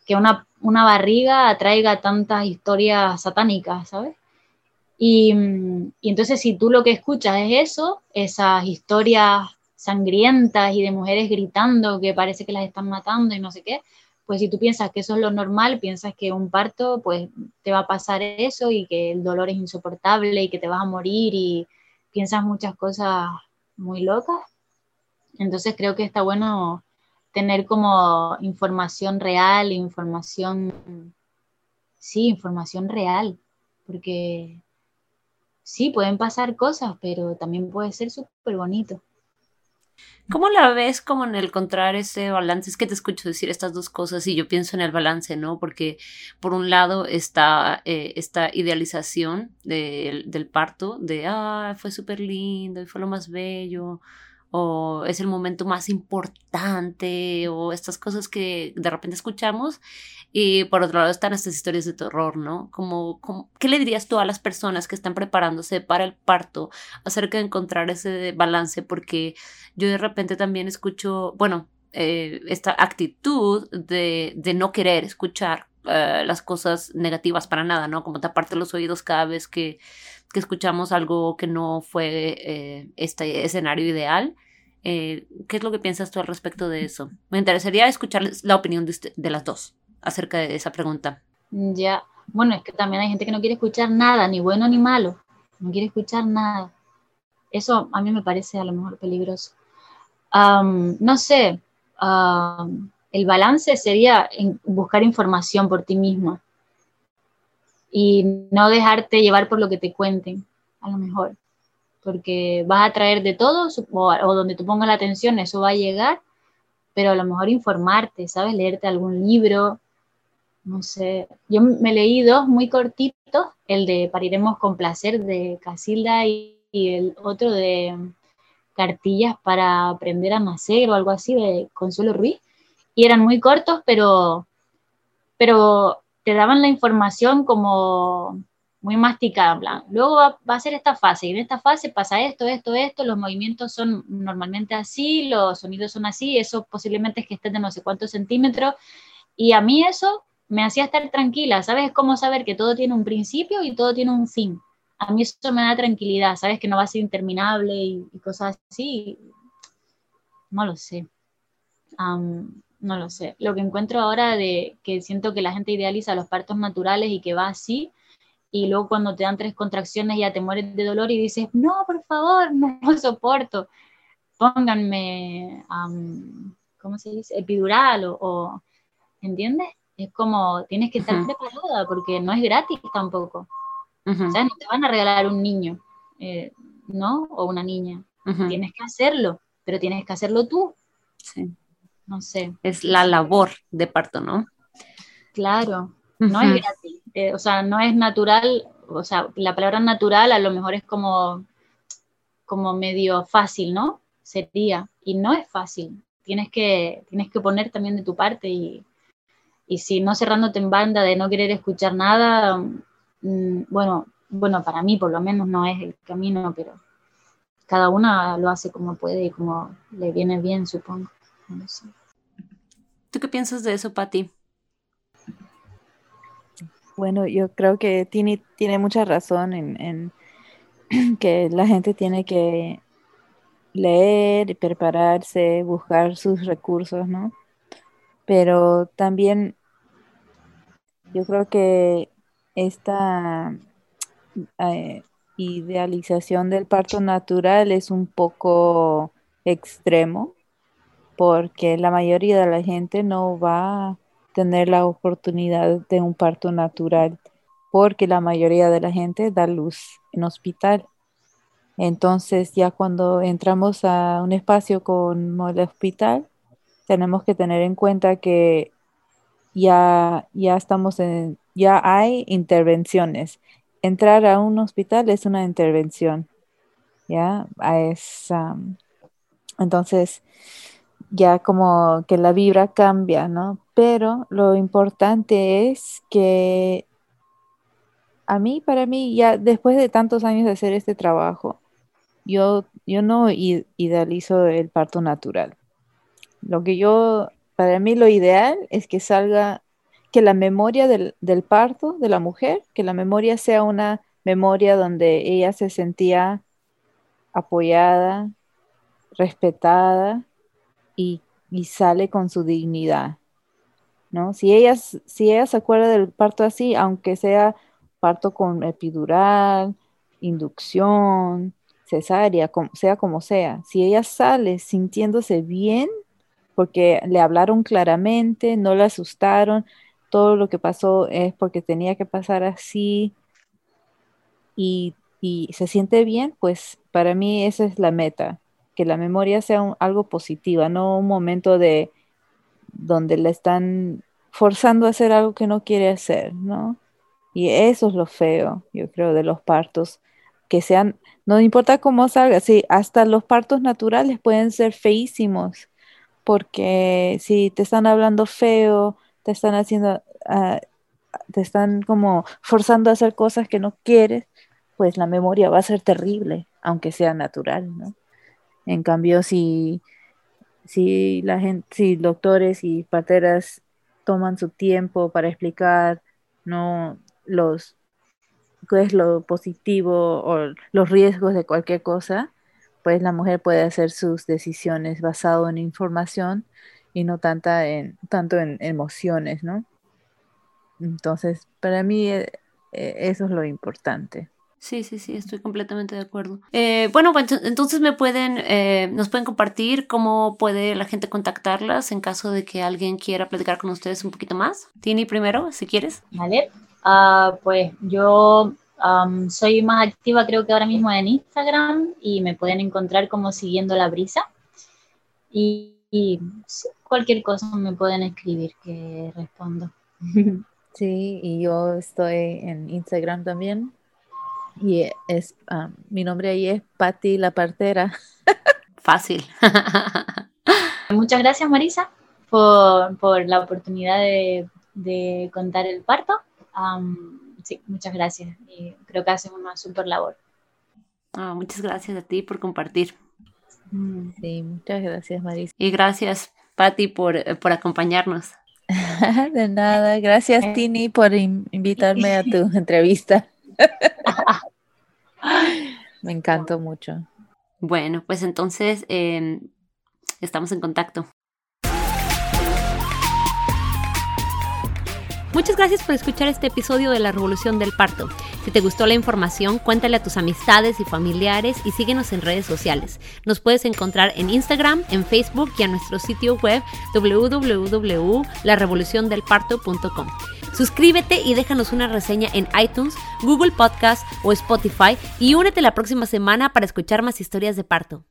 que una, una barriga atraiga tantas historias satánicas, ¿sabes? Y, entonces si tú lo que escuchas es eso, esas historias sangrientas y de mujeres gritando que parece que las están matando y no sé qué, pues si tú piensas que eso es lo normal, piensas que un parto, pues te va a pasar eso y que el dolor es insoportable y que te vas a morir y piensas muchas cosas muy locas. Entonces creo que está bueno tener como información real, información, sí, información real, porque sí, pueden pasar cosas, pero también puede ser súper bonito. ¿Cómo la ves como en el encontrar ese balance? Es que te escucho decir estas dos cosas y yo pienso en el balance, ¿no? Porque por un lado está eh, esta idealización del parto, de, ah, fue súper lindo y fue lo más bello, o es el momento más importante, o estas cosas que de repente escuchamos. Y por otro lado están estas historias de terror, ¿no? Como, ¿Qué le dirías tú a las personas que están preparándose para el parto acerca de encontrar ese balance? Porque yo de repente también escucho, bueno, eh, esta actitud de, de, no querer escuchar eh, las cosas negativas para nada, ¿no? Como taparte los oídos cada vez que, que escuchamos algo que no fue eh, este escenario ideal. ¿Qué es lo que piensas tú al respecto de eso? Me interesaría escuchar la opinión de, de las dos acerca de esa pregunta. Ya, bueno, es que también hay gente que no quiere escuchar nada, ni bueno ni malo, no quiere escuchar nada. Eso a mí me parece a lo mejor peligroso. no sé, el balance sería buscar información por ti misma y no dejarte llevar por lo que te cuenten, a lo mejor, porque vas a traer de todo o, donde tú pongas la atención, eso va a llegar, pero a lo mejor informarte, ¿sabes? Leerte algún libro, no sé, yo me leí dos muy cortitos, el de Pariremos con placer de Casilda y, el otro de Cartillas para aprender a nacer o algo así de Consuelo Ruiz, y eran muy cortos, pero, pero te daban la información como muy masticada, luego va, va, a ser esta fase, y en esta fase pasa esto, esto, esto, los movimientos son normalmente así, los sonidos son así, eso posiblemente es que estén de no sé cuántos centímetros, y a mí eso me hacía estar tranquila, ¿sabes? Es como saber que todo tiene un principio y todo tiene un fin. A mí eso me da tranquilidad, ¿sabes? Que no va a ser interminable y, cosas así. No lo sé. no lo sé. Lo que encuentro ahora de que siento que la gente idealiza los partos naturales y que va así, y luego cuando te dan tres contracciones ya te mueres de dolor y dices, no, por favor, no lo soporto, pónganme, ¿cómo se dice? Epidural o, ¿entiendes? Es como, tienes que estar preparada porque no es gratis tampoco. O sea, no te van a regalar un niño, eh, ¿no? O una niña. Tienes que hacerlo, pero tienes que hacerlo tú. Sí. No sé. Es la labor de parto, ¿no? Claro, no es gratis. Eh, o sea, no es natural. O sea, la palabra natural a lo mejor es como, como medio fácil, ¿no? Sería. Y no es fácil. Tienes que, tienes que poner también de tu parte y, y si no cerrándote en banda de no querer escuchar nada, mm, bueno, bueno, para mí por lo menos no es el camino, pero cada una lo hace como puede y como le viene bien, supongo. ¿Tú qué piensas de eso, Patti? Bueno, yo creo que tiene, tiene mucha razón en, *clears throat* que la gente tiene que leer, prepararse, buscar sus recursos, ¿no? Pero también yo creo que esta eh, idealización del parto natural es un poco extremo porque la mayoría de la gente no va tener la oportunidad de un parto natural porque la mayoría de la gente da luz en hospital. Entonces ya cuando entramos a un espacio como el hospital, tenemos que tener en cuenta que ya, ya estamos en, ya hay intervenciones entrar a un hospital es una intervención, ¿ya? Es, entonces, ya como que la vibra cambia, ¿no? Pero lo importante es que a mí, para mí, ya después de tantos años de hacer este trabajo, yo, yo no idealizo el parto natural. Lo que yo, para mí lo ideal es que salga que la memoria del, parto de la mujer, que la memoria sea una memoria donde ella se sentía apoyada, respetada y, sale con su dignidad. ¿No? Si, ella, si ella se acuerda del parto así, aunque sea parto con epidural, inducción, cesárea, sea como sea, si ella sale sintiéndose bien, porque le hablaron claramente, no la asustaron, todo lo que pasó es porque tenía que pasar así y, se siente bien, pues para mí esa es la meta, que la memoria sea algo positiva, no un momento de donde le están forzando a hacer algo que no quiere hacer, ¿no? Y eso es lo feo, yo creo, de los partos, que sean, no importa cómo salga, sí, hasta los partos naturales pueden ser feísimos, porque si te están hablando feo, te están haciendo, ah, te están como forzando a hacer cosas que no quieres, pues la memoria va a ser terrible, aunque sea natural, ¿no? En cambio, si, si la gente, si doctores y parteras toman su tiempo para explicar, no los qué es lo positivo o los riesgos de cualquier cosa, pues la mujer puede hacer sus decisiones basado en información y no tanta en, tanto en emociones, ¿no? Entonces, para mí eh, eh, eso es lo importante. Sí, sí, sí, estoy completamente de acuerdo. Eh, bueno, pues, entonces me pueden, nos pueden compartir cómo puede la gente contactarlas en caso de que alguien quiera platicar con ustedes un poquito más. Tini primero, si quieres. Vale, ah, pues yo soy más activa creo que ahora mismo en Instagram y me pueden encontrar como siguiendo la brisa. Y y cualquier cosa me pueden escribir que respondo. *laughs* Sí, y yo estoy en Instagram también. Y es mi nombre ahí es Patti la partera. *laughs* Fácil. *laughs* Muchas gracias Marisa por, la oportunidad de, contar el parto. sí, muchas gracias. Y creo que hacen una super labor. Ah, muchas gracias a ti por compartir. Mm. Sí, muchas gracias, Marisa. Y gracias, Patti, por, por acompañarnos. *laughs* De nada, gracias, eh. Tini, por invitarme a tu entrevista. Me encantó mucho. Bueno, pues entonces em, estamos en contacto. Muchas gracias por escuchar este episodio de La Revolución del Parto. Si te gustó la información, cuéntale a tus amistades y familiares y síguenos en redes sociales. Nos puedes encontrar en Instagram, en Facebook y a nuestro sitio web www.larevoluciondelparto.com. Suscríbete y déjanos una reseña en iTunes, Google Podcast o Spotify y únete la próxima semana para escuchar más historias de parto.